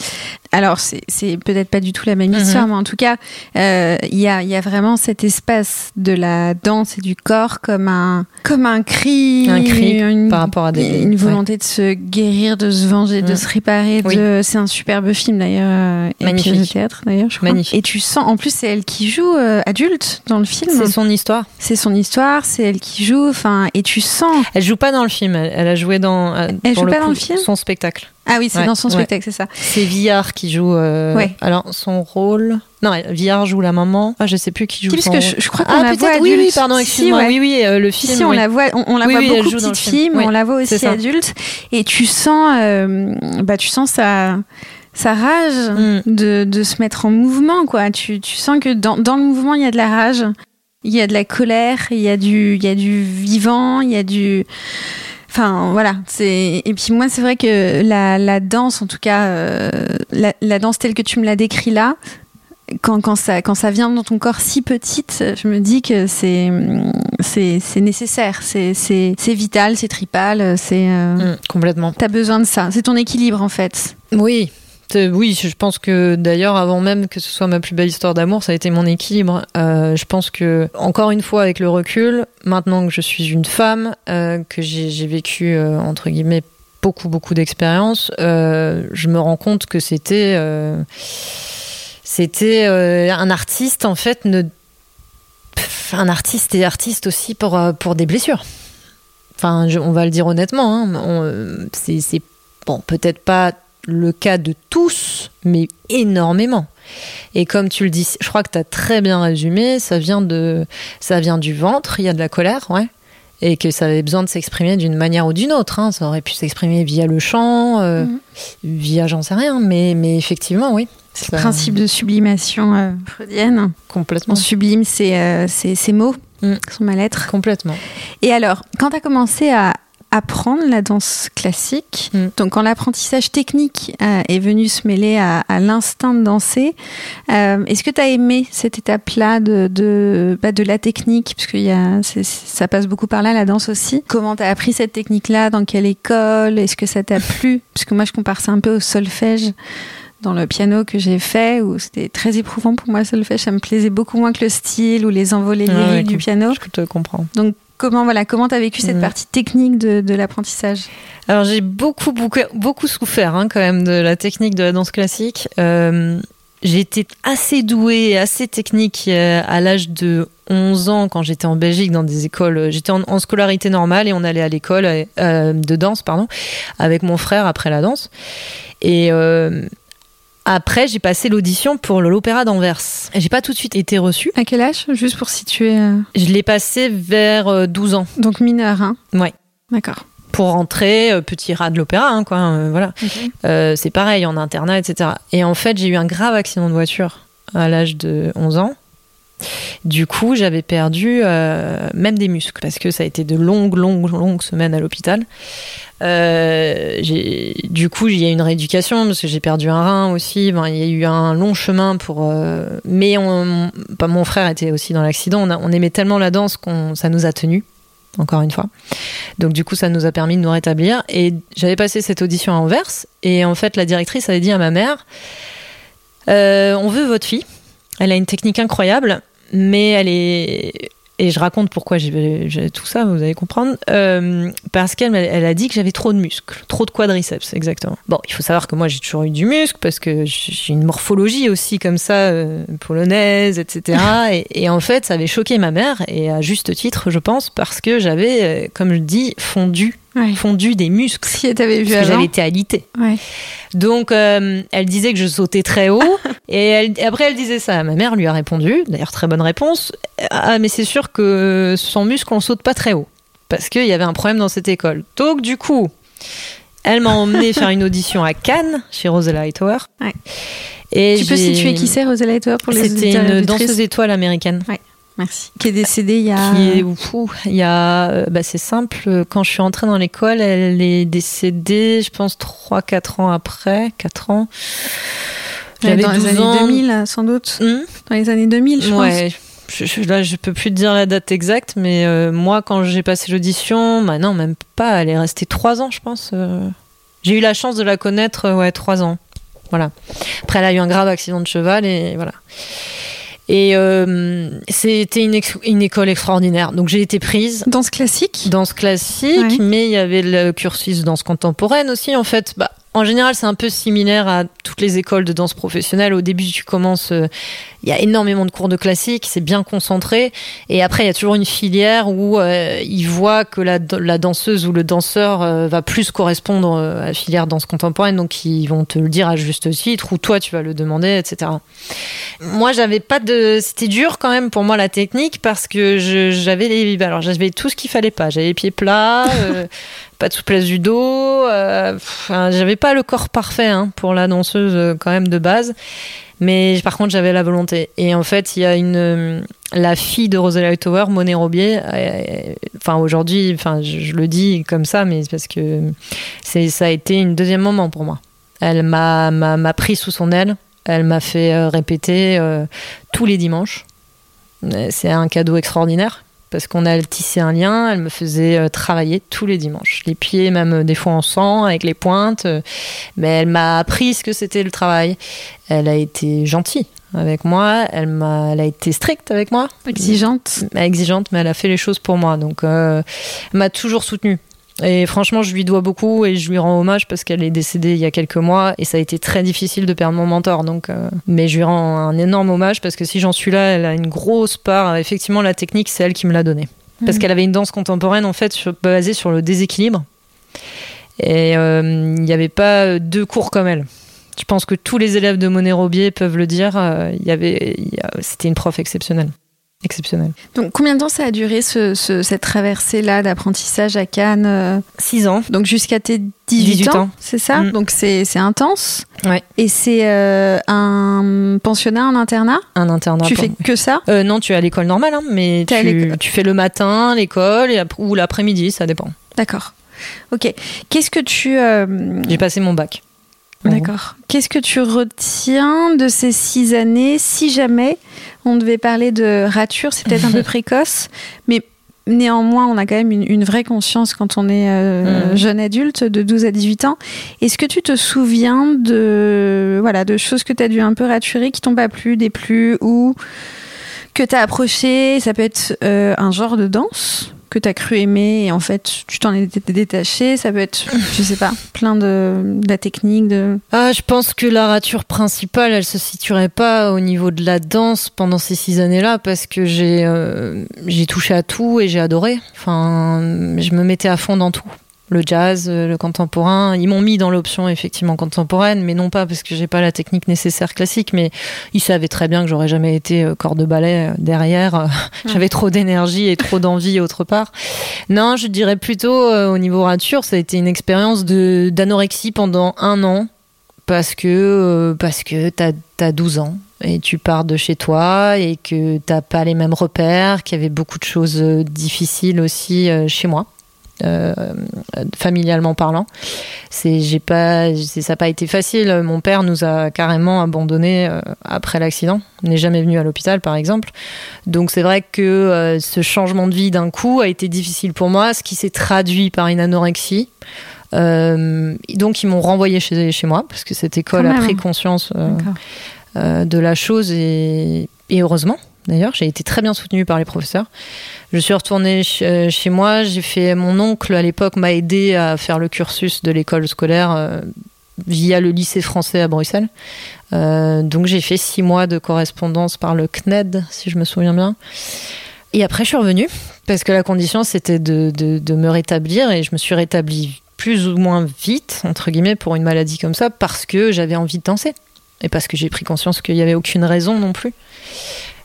alors c'est peut-être pas du tout la même histoire, mhm. mais en tout cas, euh, il y, a, y, a, vraiment cet espace de la danse et du corps comme un, comme un cri,
un cri une, par rapport à des,
une volonté de se guérir, de se venger, de mhm. se réparer. De, C'est un superbe film d'ailleurs, euh,
magnifique
de théâtre d'ailleurs, je crois.
Magnifique.
Et tu sens, en plus c'est elle qui joue euh, adulte dans le film.
C'est son histoire.
C'est son histoire, c'est elle qui joue, enfin, et tu sens.
Elle joue pas dans le film, elle, a joué dans.
Elle joue pas dans le film?
Son spectacle.
Ah oui, c'est dans son spectacle, c'est ça.
C'est Villard qui joue. Euh, alors, son rôle. Non, Villard joue la maman. Ah, je sais plus qui joue.
Parce que je, crois qu'on
ah,
la voit
adulte. Oui, oui, pardon, excuse-moi. oui, oui, euh, le film.
Si, on la voit, on, la voit beaucoup petite fille, mais on la voit aussi adulte. Et tu sens, euh, bah, tu sens sa sa rage mm. de, de, se mettre en mouvement, quoi. Tu, tu sens que dans, dans le mouvement, il y a de la rage, il y a de la colère, il y a du, il y a du vivant, il y a du Enfin voilà, c'est et puis moi c'est vrai que la, la, danse, en tout cas euh, la, la, danse telle que tu me l'as décrit là, quand, quand, ça, quand ça vient dans ton corps si petite, je me dis que c'est c'est nécessaire, c'est vital, c'est tripal, c'est euh,
mmh, complètement.
T'as besoin de ça, c'est ton équilibre en fait.
Oui, oui, je pense que d'ailleurs, avant même que ce soit ma plus belle histoire d'amour, ça a été mon équilibre. Euh, je pense que, encore une fois, avec le recul, maintenant que je suis une femme, euh, que j'ai vécu, euh, entre guillemets, beaucoup, beaucoup d'expériences, je me rends compte que c'était. c'était un artiste, en fait, un artiste et artiste aussi pour, pour des blessures. Enfin, on va le dire honnêtement, hein, c'est bon, peut-être pas le cas de tous, mais énormément. Et comme tu le dis, je crois que tu as très bien résumé, ça vient, de, ça vient du ventre, il y a de la colère, ouais. Et que ça avait besoin de s'exprimer d'une manière ou d'une autre. Hein. Ça aurait pu s'exprimer via le chant, euh, mhm. via j'en sais rien, mais, mais effectivement, oui.
C'est le principe de sublimation euh, freudienne.
Complètement.
On sublime ces, euh, mots, mm. son mal-être.
Complètement.
Et alors, quand tu as commencé à, apprendre la danse classique. Mm. Donc quand l'apprentissage technique euh, est venu se mêler à, l'instinct de danser, euh, est-ce que tu as aimé cette étape-là de, de, bah, de, la technique? Parce que y a, ça passe beaucoup par là, la danse aussi. Comment tu as appris cette technique-là? Dans quelle école? Est-ce que ça t'a plu? Parce que moi, je compare ça un peu au solfège dans le piano que j'ai fait, où c'était très éprouvant pour moi, le solfège. Ça me plaisait beaucoup moins que le style ou les envolées lyriques du piano.
Je te comprends.
Donc Comment voilà, comment t'as vécu cette partie technique de, l'apprentissage?
Alors j'ai beaucoup beaucoup beaucoup souffert hein, quand même de la technique de la danse classique. Euh, été assez douée, assez technique euh, à l'âge de 11 ans quand j'étais en Belgique dans des écoles. J'étais en, scolarité normale et on allait à l'école euh, de danse, pardon, avec mon frère après la danse. Et après, j'ai passé l'audition pour l'Opéra d'Anvers. J'ai pas tout de suite été reçue.
À quel âge Juste pour situer. Euh,
Je l'ai passé vers 12 euh, ans.
Donc mineur, hein
Ouais.
D'accord.
Pour rentrer, euh, petit rat de l'opéra, hein, quoi. voilà. c'est pareil, en internat, etc. Et en fait, j'ai eu un grave accident de voiture à l'âge de 11 ans. Du coup, j'avais perdu euh, même des muscles parce que ça a été de longues, longues, longues semaines à l'hôpital. Euh, du coup, il y a une rééducation parce que j'ai perdu un rein aussi. il y a eu un long chemin pour. Euh, mais mon frère était aussi dans l'accident. On, aimait tellement la danse qu'on ça nous a tenus. Encore une fois. Donc du coup, ça nous a permis de nous rétablir. Et j'avais passé cette audition à Anvers. Et en fait, la directrice avait dit à ma mère On veut votre fille. Elle a une technique incroyable, mais elle est et je raconte pourquoi j'ai tout ça, vous allez comprendre, euh, parce qu'elle elle a dit que j'avais trop de muscles, trop de quadriceps, exactement. Bon, il faut savoir que moi j'ai toujours eu du muscle parce que j'ai une morphologie aussi comme ça, euh, polonaise, etc. et, et, en fait, ça avait choqué ma mère, et à juste titre, je pense, parce que j'avais, euh, comme je dis, fondu fondu des muscles.
Si t'avais vu
j'avais été alitée.
Ouais.
Donc, euh, elle disait que je sautais très haut. et, après, elle disait ça. Ma mère lui a répondu, d'ailleurs, très bonne réponse. Ah, mais c'est sûr que sans muscle, on saute pas très haut. Parce qu'il y avait un problème dans cette école. Donc, du coup, elle m'a emmené faire une audition à Cannes, chez Rosella Hightower.
Ouais. Et tu peux situer qui c'est Rosella Hightower pour les
C'était une danseuse étoile américaine.
Ouais. Merci. Qui est décédée il y a.
Qui est, il y a. Euh, bah, c'est simple. Quand je suis entrée dans l'école, elle est décédée, je pense, 3-4 ans après. 4 ans.
J'avais dans les années 2000, sans doute. Hmm dans les années 2000, je
ouais. pense. Je, là, je peux plus te dire la date exacte, mais euh, moi, quand j'ai passé l'audition, bah non, même pas. Elle est restée 3 ans, je pense. Euh. J'ai eu la chance de la connaître, ouais, 3 ans. Voilà. Après, elle a eu un grave accident de cheval et voilà. Et euh, c'était une, une, école extraordinaire. Donc j'ai été prise.
Danse classique?
Danse classique, mais il y avait le cursus danse contemporaine aussi. En fait, bah, en général, c'est un peu similaire à toutes les écoles de danse professionnelle. Au début, tu commences, euh, il y a énormément de cours de classique, c'est bien concentré. Et après, il y a toujours une filière où euh, ils voient que la, danseuse ou le danseur euh, va plus correspondre à la filière danse contemporaine, donc ils vont te le dire à juste titre, ou toi, tu vas le demander, etc. Moi, j'avais pas de, c'était dur quand même pour moi la technique parce que j'avais les, alors j'avais tout ce qu'il fallait pas. J'avais les pieds plats. pas de souplesse du dos. Euh, j'avais pas le corps parfait hein, pour la danseuse euh, quand même de base. Mais par contre, j'avais la volonté. Et en fait, il y a une euh, la fille de Rosella Hightower, Monet Robier. enfin aujourd'hui, enfin je, le dis comme ça, mais parce que c'est ça a été une deuxième moment pour moi. Elle m'a m'a pris sous son aile. Elle m'a fait répéter tous les dimanches. C'est un cadeau extraordinaire parce qu'on a tissé un lien. Elle me faisait euh, travailler tous les dimanches, les pieds même euh, des fois en sang avec les pointes, euh, mais elle m'a appris ce que c'était le travail. Elle a été gentille avec moi, elle m'a, elle a été stricte avec moi,
exigeante,
exigeante, mais elle a fait les choses pour moi, donc elle m'a toujours soutenue. Et franchement, je lui dois beaucoup et je lui rends hommage parce qu'elle est décédée il y a quelques mois et ça a été très difficile de perdre mon mentor. Donc, euh, mais je lui rends un énorme hommage parce que si j'en suis là, elle a une grosse part. Effectivement, la technique, c'est elle qui me l'a donnée. Parce mhm. qu'elle avait une danse contemporaine en fait basée sur le déséquilibre. Et euh, il n'y avait pas deux cours comme elle. Je pense que tous les élèves de Monet Robier peuvent le dire. Euh, y avait, c'était une prof exceptionnelle exceptionnel.
Donc combien de temps ça a duré ce, cette traversée-là d'apprentissage à Cannes
6 ans.
Donc jusqu'à tes 18, ans, c'est ça mm. Donc c'est intense.
Ouais.
Et c'est euh, un pensionnat, un internat?
Un internat.
Tu fais que ça?
Euh, Non, tu es à l'école normale, hein, mais tu, tu, fais le matin l'école ou l'après-midi, ça dépend.
D'accord. Ok. Qu'est-ce que tu... Euh,
J'ai passé mon bac.
D'accord. Qu'est-ce que tu retiens de ces six années Si jamais on devait parler de rature, c'est peut-être un peu précoce, mais néanmoins, on a quand même une, vraie conscience quand on est euh, mm. jeune adulte de 12 à 18 ans. Est-ce que tu te souviens de, voilà, de choses que tu as dû un peu raturer, qui t'ont pas plu, des plus ou que tu as approché? Ça peut être euh, un genre de danse? Que tu as cru aimer et en fait tu t'en es détaché. Ça peut être je sais pas plein de, la technique de
ah je pense que la rature principale elle se situerait pas au niveau de la danse pendant ces six années là parce que j'ai euh, j'ai touché à tout et j'ai adoré. Enfin je me mettais à fond dans tout le jazz, euh, le contemporain. Ils m'ont mis dans l'option effectivement contemporaine, mais non pas parce que j'ai pas la technique nécessaire classique, mais ils savaient très bien que j'aurais jamais été euh, corps de ballet euh, derrière. J'avais trop d'énergie et trop d'envie autre part. Non, je dirais plutôt au niveau rature, ça a été une expérience de d'anorexie pendant un an parce que, parce que t'as as 12 ans et tu pars de chez toi et que t'as pas les mêmes repères, qu'il y avait beaucoup de choses difficiles aussi chez moi. Euh, familialement parlant. C'est, j'ai pas, ça n'a pas été facile. Mon père nous a carrément abandonnés euh, après l'accident. n'est jamais venu à l'hôpital, par exemple. Donc c'est vrai que euh, ce changement de vie d'un coup a été difficile pour moi, ce qui s'est traduit par une anorexie. donc ils m'ont renvoyé chez, chez moi parce que cette école a pris conscience de la chose et, et heureusement d'ailleurs. J'ai été très bien soutenue par les professeurs. Je suis retournée euh, chez moi. J'ai fait mon oncle à l'époque m'a aidé à faire le cursus de l'école scolaire euh, via le lycée français à Bruxelles. Euh, donc j'ai fait six mois de correspondance par le CNED, si je me souviens bien. Et après, je suis revenue parce que la condition c'était de, de me rétablir et je me suis rétablie plus ou moins vite, entre guillemets, pour une maladie comme ça, parce que j'avais envie de danser. Et parce que j'ai pris conscience qu'il n'y avait aucune raison non plus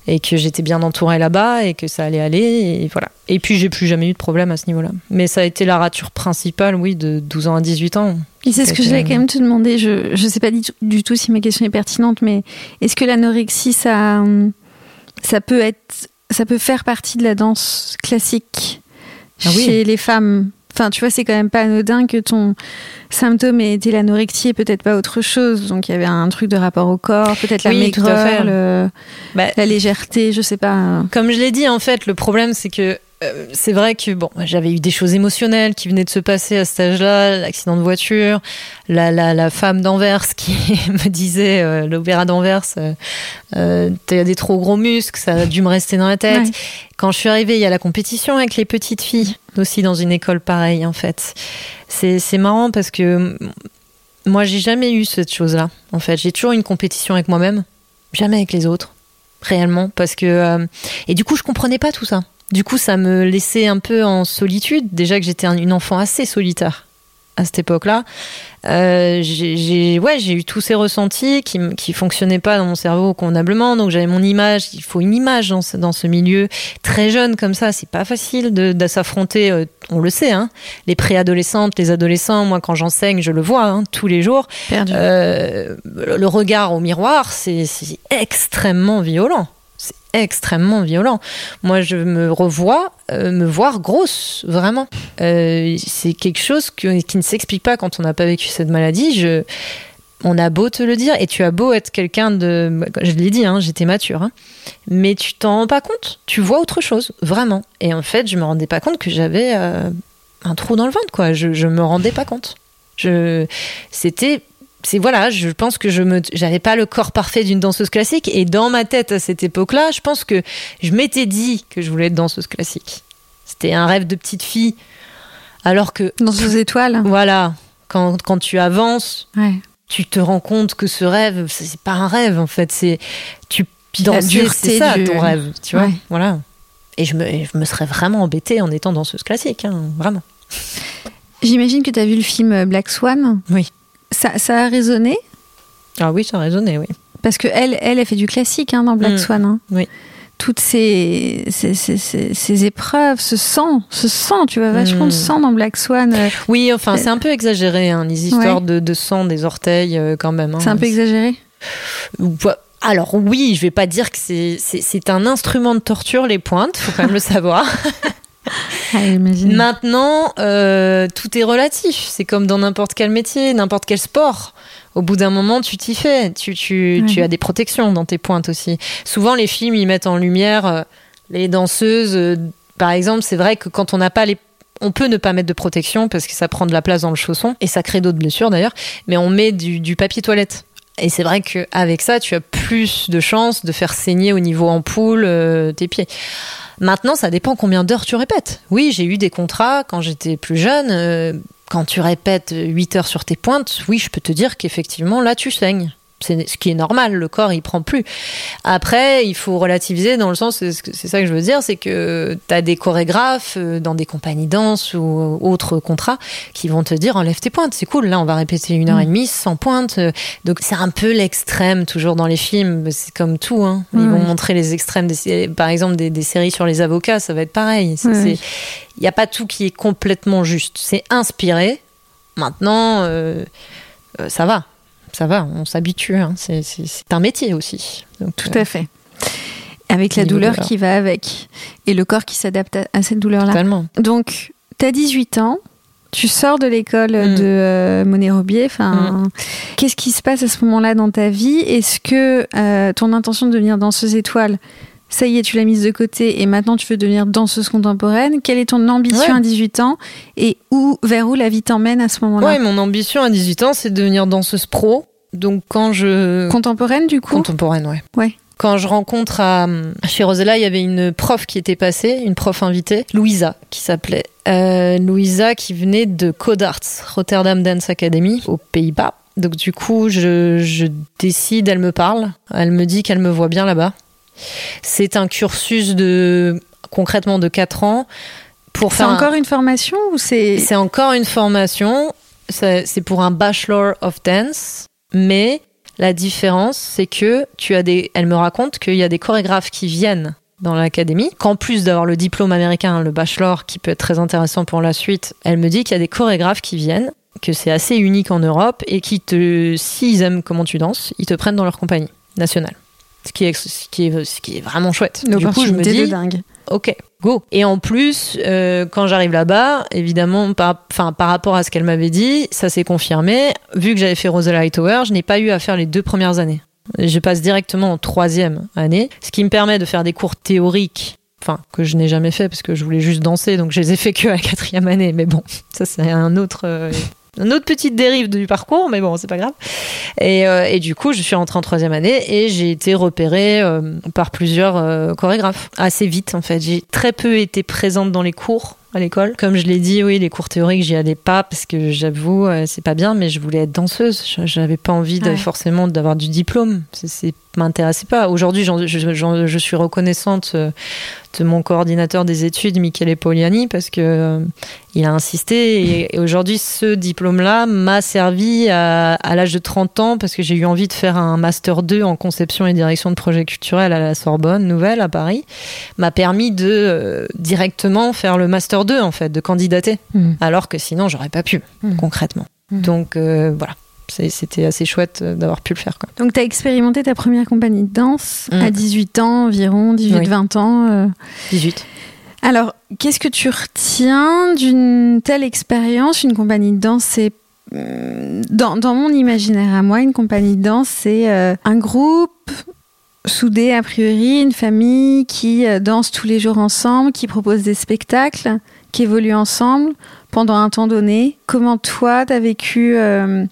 et que j'étais bien entourée là-bas et que ça allait aller et voilà. Et puis j'ai plus jamais eu de problème à ce niveau-là. Mais ça a été la rature principale, oui, de 12 ans à 18 ans.
Et c'est ce que je voulais quand même te demander. Je ne sais pas du, tout si ma question est pertinente, mais est-ce que l'anorexie, ça, ça peut être, ça peut faire partie de la danse classique ah chez les femmes? Enfin, tu vois, c'est quand même pas anodin que ton symptôme ait été l'anorexie et peut-être pas autre chose. Donc, il y avait un truc de rapport au corps, peut-être la maigreur, bah, la légèreté, je sais pas.
Comme je l'ai dit, en fait, le problème, c'est que euh, c'est vrai que bon, j'avais eu des choses émotionnelles qui venaient de se passer à cet âge-là, l'accident de voiture, la, la, la femme d'Anvers qui me disait, euh, l'opéra d'Anvers, euh, euh, t'as des trop gros muscles, ça a dû me rester dans la tête. Quand je suis arrivée, il y a la compétition avec les petites filles, aussi dans une école pareille en fait. C'est marrant parce que moi, j'ai jamais eu cette chose-là. En fait, j'ai toujours une compétition avec moi-même, jamais avec les autres réellement parce que et du coup je comprenais pas tout ça du coup, ça me laissait un peu en solitude. Déjà que j'étais une enfant assez solitaire à cette époque-là. Euh, j'ai ouais, j'ai eu tous ces ressentis qui qui fonctionnaient pas dans mon cerveau convenablement. Donc j'avais mon image. Il faut une image dans ce, dans ce milieu très jeune comme ça. C'est pas facile de, de s'affronter. Euh, on le sait, hein. Les préadolescentes, les adolescents. Moi, quand j'enseigne, je le vois hein, tous les jours. Euh, le regard au miroir, c'est extrêmement violent extrêmement violent. Moi, je me revois euh, me voir grosse, vraiment. Euh, c'est quelque chose qui ne s'explique pas quand on n'a pas vécu cette maladie. Je, on a beau te le dire, et tu as beau être quelqu'un de. Je l'ai dit, hein, j'étais mature, hein, mais tu t'en rends pas compte. Tu vois autre chose, vraiment. Et en fait, je me rendais pas compte que j'avais euh, un trou dans le ventre, quoi. Je, je me rendais pas compte. Je, c'était c'est voilà, je pense que je me, j'avais pas le corps parfait d'une danseuse classique et dans ma tête à cette époque-là, je pense que je m'étais dit que je voulais être danseuse classique. C'était un rêve de petite fille, alors que
danseuse étoile.
Voilà, quand, quand tu avances, tu te rends compte que ce rêve, c'est pas un rêve en fait, c'est tu danser, c'est ça ton rêve, tu vois, voilà. Et je me, je me serais vraiment embêtée en étant danseuse classique, hein, vraiment.
J'imagine que tu as vu le film Black Swan.
Oui.
Ça, a résonné?
Ah oui, ça a résonné, oui.
Parce que elle, elle, fait du classique hein, dans Black mm. Swan. Hein.
Oui.
Toutes ces, ces, épreuves, ce sang, ce sang, tu vois vachement de mm. sang dans Black Swan. Euh.
Oui, enfin, c'est un peu exagéré, hein, les histoires de, sang des orteils, euh, quand même.
C'est un peu exagéré?
Alors oui, je vais pas dire que c'est un instrument de torture les pointes, faut quand même le savoir.
Ah,
Maintenant, euh, tout est relatif. C'est comme dans n'importe quel métier, n'importe quel sport. Au bout d'un moment, tu t'y fais. Tu, tu, tu, as des protections dans tes pointes aussi. Souvent, les films, ils mettent en lumière euh, les danseuses. Euh, par exemple, c'est vrai que quand on n'a pas les on peut ne pas mettre de protection parce que ça prend de la place dans le chausson et ça crée d'autres blessures d'ailleurs, mais on met du, du papier toilette. Et c'est vrai qu'avec ça, tu as plus de chances de faire saigner au niveau ampoule tes pieds. Maintenant, ça dépend combien d'heures tu répètes. Oui, j'ai eu des contrats quand j'étais plus jeune. Euh, quand tu répètes 8 heures sur tes pointes, oui, je peux te dire qu'effectivement, là, tu saignes c'est ce qui est normal, le corps il prend plus. Après, il faut relativiser dans le sens, c'est ça que je veux dire, c'est que tu as des chorégraphes euh, dans des compagnies danse ou autres contrats qui vont te dire enlève tes pointes, c'est cool, là on va répéter une heure et mm. demie sans pointe. Donc c'est un peu l'extrême toujours dans les films, c'est comme tout. Hein. Ils vont montrer les extrêmes, par exemple des, séries sur les avocats, ça va être pareil. Il n'y a pas tout qui est complètement juste. C'est inspiré. Maintenant, euh, euh, ça va ça va, on s'habitue. Hein. C'est un métier aussi.
Tout à fait. Avec la douleur, qui va avec. Et le corps qui s'adapte à, cette douleur-là.
Totalement.
Donc, tu as 18 ans, tu sors de l'école mm. de euh, Monet Robier. Enfin, mm. qu'est-ce qui se passe à ce moment-là dans ta vie? Est-ce que euh, ton intention de devenir danseuse étoile, ça y est, tu l'as mise de côté et maintenant tu veux devenir danseuse contemporaine Quelle est ton ambition à 18 ans et où, vers où la vie t'emmène à ce moment-là
Ouais, mon ambition à 18 ans, c'est de devenir danseuse pro. Donc quand je
contemporaine du coup
contemporaine ouais
ouais
quand je rencontre à, chez Rosella, il y avait une prof qui était passée, une prof invitée, Louisa, qui s'appelait. Euh, Louisa qui venait de Codarts, Rotterdam Dance Academy, aux Pays-Bas. Donc du coup, je, je décide, elle me parle, elle me dit qu'elle me voit bien là-bas. C'est un cursus de concrètement de 4 ans.
Pour c'est encore une formation ou c'est
C'est encore une formation. C'est pour un Bachelor of Dance, mais la différence, c'est que tu as des. Elle me raconte qu'il y a des chorégraphes qui viennent dans l'académie, qu'en plus d'avoir le diplôme américain, le bachelor, qui peut être très intéressant pour la suite, elle me dit qu'il y a des chorégraphes qui viennent, que c'est assez unique en Europe et qui te, s'ils aiment comment tu danses, ils te prennent dans leur compagnie nationale. Ce qui est, ce qui est, ce qui est vraiment chouette.
du coup, je me dis, dingue.
ok, go. Et en plus, euh, quand j'arrive là-bas, évidemment, par, par rapport à ce qu'elle m'avait dit, ça s'est confirmé. Vu que j'avais fait Rosella Hightower, je n'ai pas eu à faire les deux premières années. Je passe directement en troisième année, ce qui me permet de faire des cours théoriques enfin que je n'ai jamais fait parce que je voulais juste danser donc je les ai fait que à la quatrième année mais bon ça c'est un autre euh, une autre petite dérive du parcours, mais bon, c'est pas grave. Et, euh, et, du coup, je suis rentrée en troisième année et j'ai été repérée euh, par plusieurs euh, chorégraphes assez vite en fait. J'ai très peu été présente dans les cours à l'école. Comme je l'ai dit, oui, les cours théoriques, j'y allais pas parce que j'avoue, c'est pas bien, mais je voulais être danseuse. J'avais pas envie de, forcément d'avoir du diplôme. C'est m'intéressait pas. Aujourd'hui, je, suis reconnaissante mon coordinateur des études, Michele Poliani, parce que euh, il a insisté. Et, aujourd'hui, ce diplôme-là m'a servi à, l'âge de 30 ans, parce que j'ai eu envie de faire un master 2 en conception et direction de projets culturels à la Sorbonne Nouvelle à Paris, m'a permis de euh, directement faire le master 2 en fait, de candidater, mmh. alors que sinon j'aurais pas pu mmh. concrètement. Mmh. Donc euh, voilà c'était assez chouette euh, d'avoir pu le faire. Quoi.
Donc, tu as expérimenté ta première compagnie de danse à 18 mm. ans environ, 18-20 ans
18.
Euh. Alors, qu'est-ce que tu retiens d'une telle expérience? Une compagnie de danse, c'est. Mm, dans, dans, mon imaginaire à moi, une compagnie de danse, c'est euh, un groupe soudé, a priori, une famille qui danse tous les jours ensemble, qui propose des spectacles, qui évolue ensemble pendant un temps donné. Comment toi, tu as vécu euh,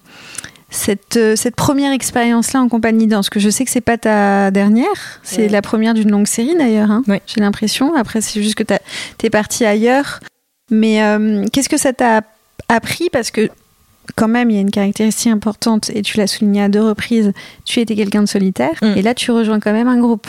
cette première expérience-là en compagnie danse, que je sais que c'est pas ta dernière, c'est la première d'une longue série d'ailleurs, hein, j'ai l'impression. Après, c'est juste que tu es parti ailleurs. Mais euh, qu'est-ce que ça t'a appris? Parce que quand même, il y a une caractéristique importante, et tu l'as souligné à deux reprises, tu étais quelqu'un de solitaire, mm. et là, tu rejoins quand même un groupe.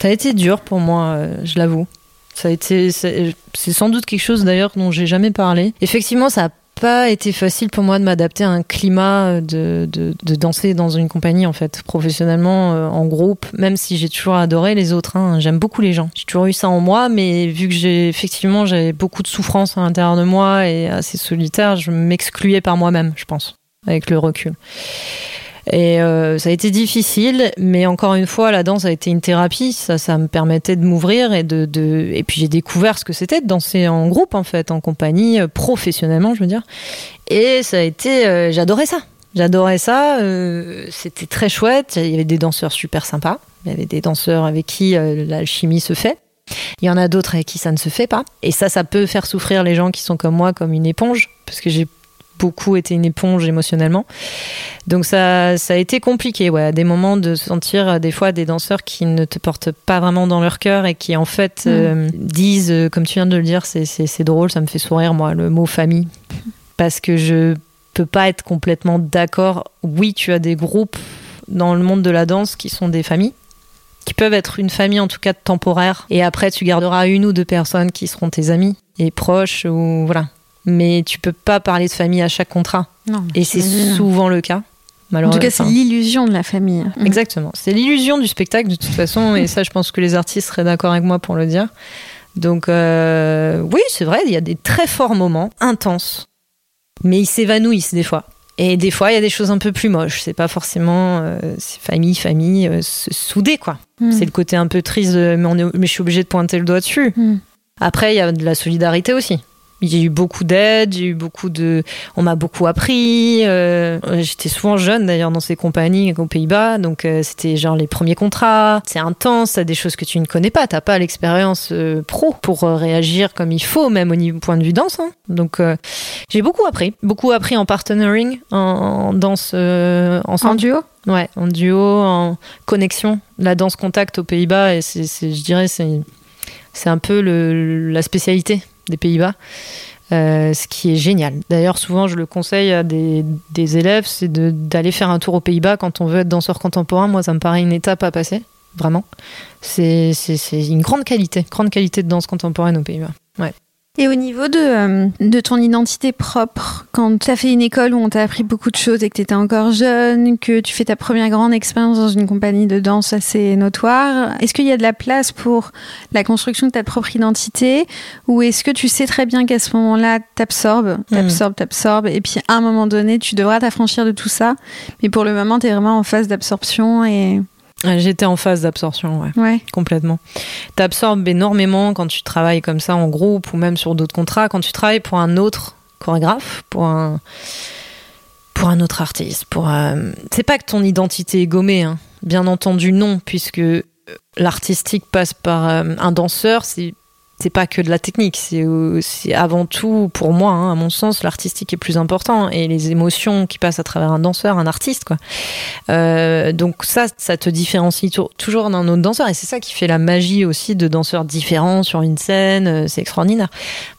Ça a été dur pour moi, euh, je l'avoue. Ça a été, c'est sans doute quelque chose d'ailleurs dont j'ai jamais parlé. Effectivement, ça a pas été facile pour moi de m'adapter à un climat de, de, de, danser dans une compagnie en fait professionnellement euh, en groupe même si j'ai toujours adoré les autres hein. j'aime beaucoup les gens j'ai toujours eu ça en moi mais vu que j'ai effectivement j'avais beaucoup de souffrance à l'intérieur de moi et assez solitaire je m'excluais par moi-même je pense avec le recul et euh, ça a été difficile, mais encore une fois, la danse a été une thérapie. Ça, ça me permettait de m'ouvrir et de, et puis j'ai découvert ce que c'était de danser en groupe, en fait, en compagnie, euh, professionnellement, je veux dire. Et ça a été, euh, j'adorais ça. J'adorais ça. c'était très chouette. Il y avait des danseurs super sympas. Il y avait des danseurs avec qui l'alchimie se fait. Il y en a d'autres avec qui ça ne se fait pas. Et ça, ça peut faire souffrir les gens qui sont comme moi, comme une éponge, parce que j'ai beaucoup été une éponge émotionnellement. Donc ça, ça a été compliqué, ouais, à des moments de sentir euh, des fois des danseurs qui ne te portent pas vraiment dans leur cœur et qui en fait mm. euh, disent, euh, comme tu viens de le dire, c'est drôle, ça me fait sourire moi, le mot famille, parce que je peux pas être complètement d'accord. Oui, tu as des groupes dans le monde de la danse qui sont des familles qui peuvent être une famille en tout cas temporaire et après tu garderas une ou deux personnes qui seront tes amis et proches ou voilà mais tu peux pas parler de famille à chaque contrat.
Non,
et c'est souvent le cas.
En tout cas, c'est l'illusion de la famille.
Mm. Exactement. C'est l'illusion du spectacle, de toute façon, et ça, je pense que les artistes seraient d'accord avec moi pour le dire. Donc, euh, oui, c'est vrai, il y a des très forts moments, intenses, mais ils s'évanouissent des fois. Et des fois, il y a des choses un peu plus moches. C'est pas forcément euh, famille, famille, euh, se souder, quoi.
Mm.
C'est le côté un peu triste, mais, on est- mais je suis obligée de pointer le doigt dessus.
Mm.
Après, il y a de la solidarité aussi. Il y a eu beaucoup d'aide, j'ai eu beaucoup de, on m'a beaucoup appris. euh, J'étais souvent jeune d'ailleurs dans ces compagnies aux Pays-Bas, donc euh, c'était genre les premiers contrats. C'est intense, t'as des choses que tu ne connais pas, t'as pas l'expérience euh, pro pour euh, réagir comme il faut, même au niveau point de vue danse. hein. Donc euh, j'ai beaucoup appris, beaucoup appris en partnering, en, en danse euh,
En
ensemble.
duo?
Ouais, en duo, en connexion. La danse contact aux Pays-Bas, et c'est, c'est- je dirais, c'est, c'est un peu le, la spécialité des Pays-Bas, euh, ce qui est génial. D'ailleurs, souvent, je le conseille à des, des élèves, c'est d'aller faire un tour aux Pays-Bas quand on veut être danseur contemporain. Moi, ça me paraît une étape à passer, vraiment. C'est, une grande qualité, grande qualité de danse contemporaine aux Pays-Bas.
Et au niveau de, euh, de ton identité propre, quand tu as fait une école où on t'a appris beaucoup de choses et que tu étais encore jeune, que tu fais ta première grande expérience dans une compagnie de danse assez notoire, est-ce qu'il y a de la place pour la construction de ta propre identité ou est-ce que tu sais très bien qu'à ce moment-là, t'absorbes, t'absorbes, t'absorbes et puis à un moment donné, tu devras t'affranchir de tout ça, mais pour le moment, tu es vraiment en phase d'absorption et...
Euh, J'étais en phase d'absorption, ouais.
Ouais.
Complètement. T'absorbes énormément quand tu travailles comme ça en groupe ou même sur d'autres contrats. Quand tu travailles pour un autre chorégraphe, pour un, pour un autre artiste, pour un- c'est pas que ton identité est gommée, hein. bien entendu non, puisque euh, l'artistique passe par euh, un danseur, c'est c'est pas que de la technique, c'est avant tout, pour moi, hein, à mon sens, l'artistique est plus important et les émotions qui passent à travers un danseur, un artiste, quoi. Euh, donc ça, ça te différencie tou- toujours d'un autre danseur et c'est ça qui fait la magie aussi de danseurs différents sur une scène, euh, c'est extraordinaire.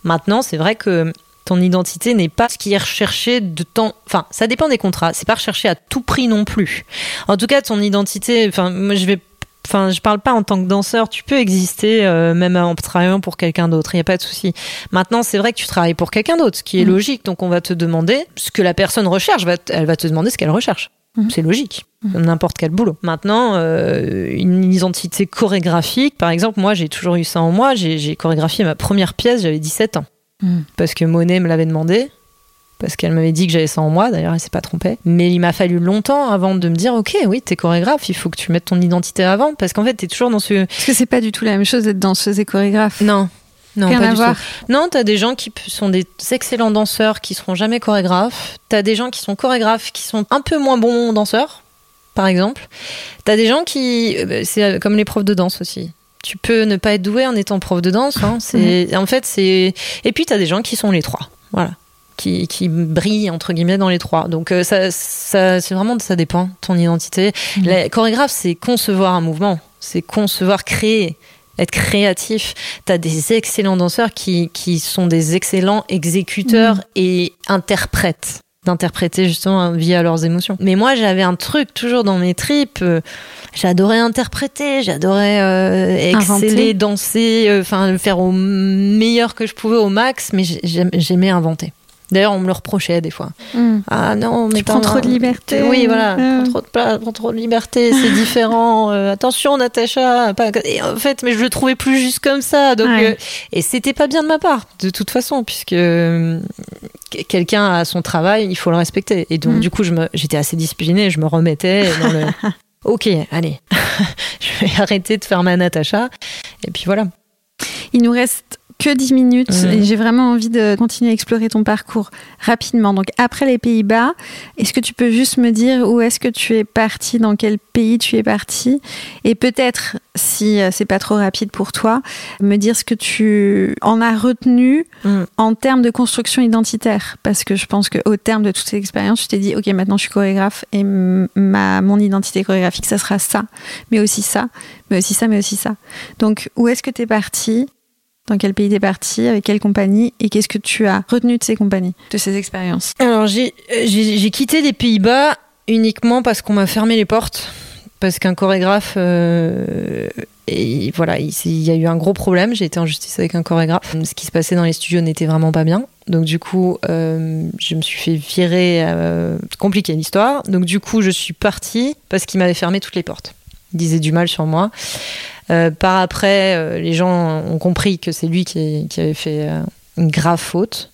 Maintenant, c'est vrai que ton identité n'est pas ce qui est recherché de temps. Enfin, ça dépend des contrats. C'est pas recherché à tout prix non plus. En tout cas, ton identité. Enfin, moi, je vais. Enfin, je parle pas en tant que danseur. Tu peux exister euh, même en travaillant pour quelqu'un d'autre. Il y a pas de souci. Maintenant, c'est vrai que tu travailles pour quelqu'un d'autre, ce qui est
Mhm.
logique. Donc, on va te demander ce que la personne recherche. Va Elle va te demander ce qu'elle recherche.
Mhm.
C'est logique. Comme n'importe quel boulot. Maintenant, euh, une identité chorégraphique, par exemple, moi, j'ai toujours eu ça en moi. J'ai chorégraphié ma première pièce, j'avais 17 ans
Mm.
parce que Monet me l'avait demandé, parce qu'elle m'avait dit que j'avais ça en moi, d'ailleurs elle s'est pas trompée. Mais il m'a fallu longtemps avant de me dire, ok, oui, t'es chorégraphe, il faut que tu mettes ton identité avant, parce qu'en fait, t'es toujours dans ce...
Parce que c'est pas du tout la même chose d'être danseuse et chorégraphe.
Non. Non,
Rien
pas
à
du
voir.
tout. Non, t'as des gens qui sont des excellents danseurs qui seront jamais chorégraphes. T'as des gens qui sont chorégraphes qui sont un peu moins bons danseurs, par exemple. T'as des gens qui, euh, bah, c'est euh, comme les profs de danse aussi. Tu peux ne pas être doué en étant prof de danse. Hein. C'est, en fait, c'est. Et puis t'as des gens qui sont les trois. Voilà. Qui, qui brillent entre guillemets dans les trois. Donc euh, ça, ça, c'est vraiment ça dépend ton identité.
Mhm.
La chorégraphe, c'est concevoir un mouvement, c'est concevoir, créer, être créatif. T'as des excellents danseurs qui, qui sont des excellents exécuteurs
Mhm.
et interprètes d'interpréter justement via leurs émotions. Mais moi, j'avais un truc toujours dans mes tripes. euh, j'adorais interpréter, j'adorais euh, exceller,
Inventer.
danser, euh, enfin faire au meilleur que je pouvais au max. Mais j'aimais inventer. D'ailleurs, on me le reprochait des fois.
Mm.
Ah non, mais
Tu prends trop de liberté.
Oui, voilà,
Ah.
prends trop de place, prends trop de liberté, c'est différent. euh, attention, Natacha. Pas... Et en fait, mais je le trouvais plus juste comme ça. Donc,
Ouais.
euh, et c'était pas bien de ma part, de toute façon, puisque euh, quelqu'un a son travail, il faut le respecter. Et donc,
Mm.
du coup, je me... j'étais assez disciplinée, je me remettais dans le. Ok, allez, je vais arrêter de faire ma Natacha. Et puis voilà.
Il nous reste que 10 minutes et j'ai vraiment envie de continuer à explorer ton parcours rapidement. Donc après les Pays-Bas, est-ce que tu peux juste me dire où est-ce que tu es parti, dans quel pays tu es parti et peut-être si euh, c'est pas trop rapide pour toi, me dire ce que tu en as retenu
Mm.
en termes de construction identitaire parce que je pense qu'au terme de toutes ces expériences, tu t'es dit OK, maintenant je suis chorégraphe et ma mon identité chorégraphique ça sera ça, mais aussi ça, mais aussi ça, mais aussi ça. Donc où est-ce que tu es parti dans quel pays t'es parti, avec quelle compagnie, et qu'est-ce que tu as retenu de ces compagnies, de ces expériences?
Alors, j'ai euh, j'ai- quitté les Pays-Bas uniquement parce qu'on m'a fermé les portes. Parce qu'un chorégraphe. euh, et voilà, il y a eu un gros problème. J'ai été en justice avec un chorégraphe. Ce qui se passait dans les studios n'était vraiment pas bien. Donc, du coup, euh, je me suis fait virer. Euh, compliqué l'histoire. Donc, du coup, je suis partie parce qu'il m'avait fermé toutes les portes. Il disait du mal sur moi. Euh, par après, euh, les gens ont compris que c'est lui qui, qui avait fait euh, une grave faute.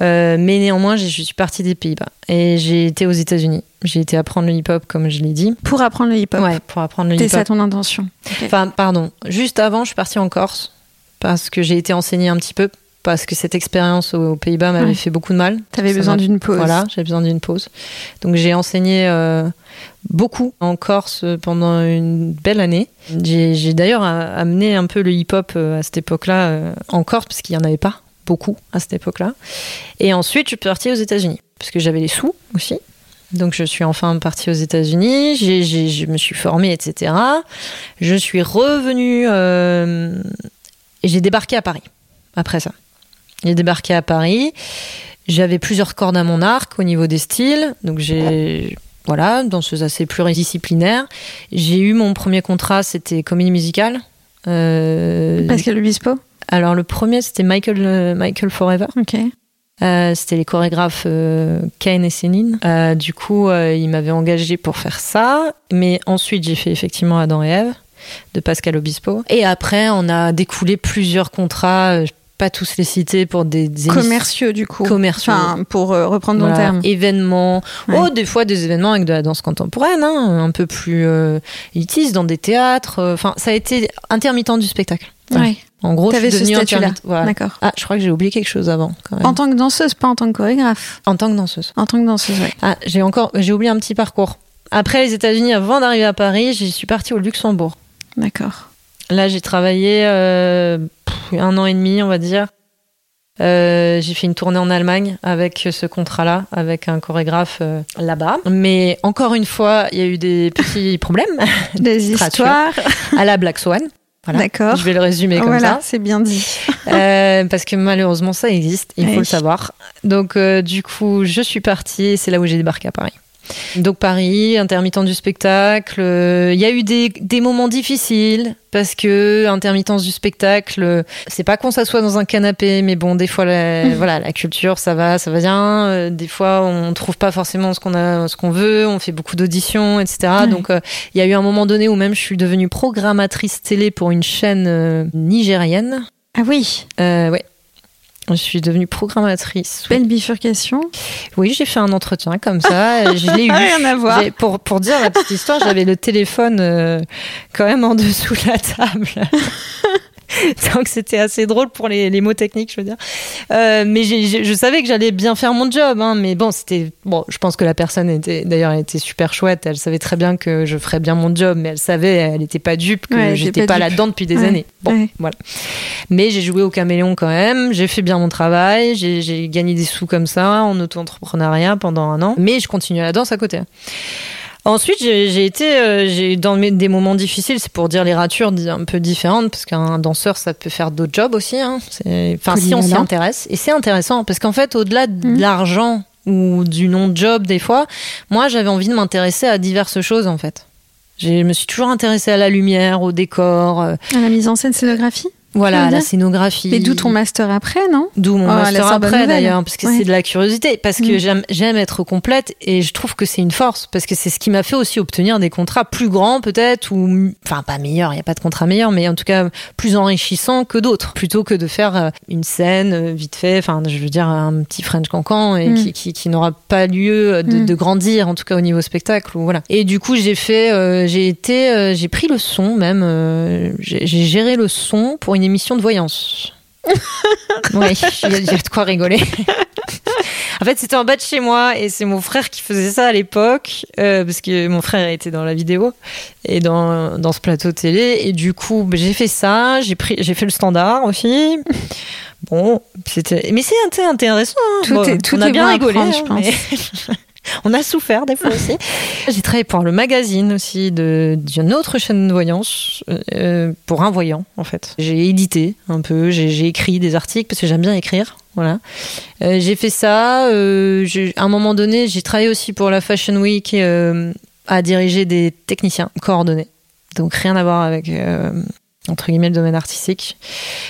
mais néanmoins, je suis partie des Pays-Bas et j'ai été aux États-Unis. J'ai été apprendre le hip-hop, comme je l'ai dit.
Pour apprendre le hip-hop
Ouais, pour apprendre le hip-hop.
C'est ça ton intention
Enfin, pardon. Juste avant, je suis partie en Corse parce que j'ai été enseignée un petit peu parce que cette expérience aux Pays-Bas m'avait fait beaucoup de mal.
Tu avais besoin d'une pause.
Voilà, j'avais besoin d'une pause. Donc j'ai enseigné euh, beaucoup en Corse pendant une belle année. J'ai d'ailleurs amené un peu le hip-hop euh, à cette époque-là euh, en Corse parce qu'il n'y en avait pas beaucoup à cette époque-là. Et ensuite, je suis partie aux États-Unis parce que j'avais les sous aussi. Donc je suis enfin partie aux États-Unis, je me suis formée, etc. Je suis revenue et j'ai débarqué à Paris après ça. J'ai débarqué à Paris. J'avais plusieurs cordes à mon arc au niveau des styles. Donc j'ai voilà, danseuse assez pluridisciplinaire. J'ai eu mon premier contrat, c'était comédie musicale.
Euh, Pascal Obispo
Alors le premier, c'était Michael, euh, Michael Forever.
Ok.
Euh, c'était les chorégraphes euh, Kane et Céline. Euh, du coup, il m'avait engagé pour faire ça. Mais ensuite, j'ai fait effectivement Adam et Ève de Pascal Obispo. Et après, on a découlé plusieurs contrats pas tous les citer pour des,
commerciaux du coup.
commerciaux.
Enfin, pour euh, reprendre mon terme.
Événements. Oh des fois des événements avec de la danse contemporaine hein, un peu plus euh, dans des théâtres euh, enfin ça a été intermittent du spectacle.
Ouais.
en gros
je suis intermittent voilà. d'accord.
Ah je crois que j'ai oublié quelque chose avant quand même.
en tant que danseuse pas en tant que chorégraphe.
En tant que danseuse.
En tant que danseuse oui
ah j'ai encore j'ai oublié un petit parcours. Après les États-Unis avant d'arriver à Paris je suis partie au Luxembourg.
D'accord.
Là, j'ai travaillé euh, un an et demi, on va dire. Euh, j'ai fait une tournée en Allemagne avec ce contrat-là, avec un chorégraphe euh, là-bas. Mais encore une fois, il y a eu des petits problèmes.
Des histoires.
À la Black Swan.
Voilà. D'accord.
Je vais le résumer comme
voilà,
ça.
c'est bien dit.
parce que malheureusement, ça existe, il faut le savoir. Donc, du coup, je suis partie et c'est là où j'ai débarqué à Paris. Donc Paris, intermittent du spectacle. Euh, il y a eu des, des, moments difficiles parce que intermittence du spectacle, c'est pas qu'on s'assoit dans un canapé, mais bon, des fois, la, mmh. voilà, la culture, ça va, ça va bien. Euh, des fois, on trouve pas forcément ce qu'on a, ce qu'on veut. On fait beaucoup d'auditions, etc. Donc, euh, il y a eu un moment donné où même je suis devenue programmatrice télé pour une chaîne nigérienne.
Ah oui.
Euh, ouais. Je suis devenue programmatrice.
Belle bifurcation.
Oui, j'ai fait un entretien comme ça. Je l'ai eu.
Rien à voir.
Pour, pour dire la petite histoire, j'avais le téléphone euh, quand même en dessous de la table. Donc c'était assez drôle pour les, les, mots techniques, je veux dire. Euh, mais je savais que j'allais bien faire mon job, hein, mais bon, c'était bon. Je pense que la personne était d'ailleurs était super chouette. Elle savait très bien que je ferais bien mon job, mais elle savait, elle n'était pas dupe que j'étais pas, là-dedans depuis des années. Bon, voilà. Mais j'ai joué au caméléon quand même. J'ai fait bien mon travail. J'ai gagné des sous comme ça en auto-entrepreneuriat pendant un an. Mais je continue la danse à côté. Ensuite, j'ai été euh, j'ai dans des moments difficiles, c'est pour dire les ratures un peu différentes, parce qu'un danseur, ça peut faire d'autres jobs aussi. Hein. Enfin, si on s'y intéresse. Et c'est intéressant, parce qu'en fait, au-delà de mmh. l'argent ou du nom de job, des fois, moi, j'avais envie de m'intéresser à diverses choses, en fait. Je me suis toujours intéressée à la lumière, au décor. Euh.
À la mise en scène, scénographie?
Voilà, la scénographie.
Mais d'où ton master après, non?
D'où mon oh, master après d'ailleurs, parce que c'est de la curiosité, parce que mm. j'aime être complète et je trouve que c'est une force, parce que c'est ce qui m'a fait aussi obtenir des contrats plus grands peut-être, ou enfin pas meilleurs, il n'y a pas de contrat meilleur, mais en tout cas plus enrichissants que d'autres, plutôt que de faire euh, une scène euh, vite fait, enfin je veux dire un petit French Cancan et mm. qui, qui, n'aura pas lieu de, mm. de, grandir, en tout cas au niveau spectacle, ou voilà. Et du coup j'ai fait, euh, j'ai été, j'ai pris le son même, j'ai géré le son pour une émission de voyance. oui, il y, a de quoi rigoler. en fait, c'était en bas de chez moi et c'est mon frère qui faisait ça à l'époque euh, parce que mon frère était dans la vidéo et dans, dans ce plateau télé et du coup, bah, j'ai fait ça. J'ai fait le standard aussi. Bon, c'était, mais c'est intéressant. Hein.
Tout, est, tout
on a bien rigolé,
je pense.
On a souffert des fois aussi. J'ai travaillé pour le magazine aussi d'une autre chaîne de voyance, euh, pour un voyant en fait. J'ai édité un peu, j'ai écrit des articles parce que j'aime bien écrire. Voilà. Euh, j'ai fait ça. Euh, à un moment donné, j'ai travaillé aussi pour la Fashion Week à diriger des techniciens coordonnés. Donc rien à voir avec entre guillemets le domaine artistique,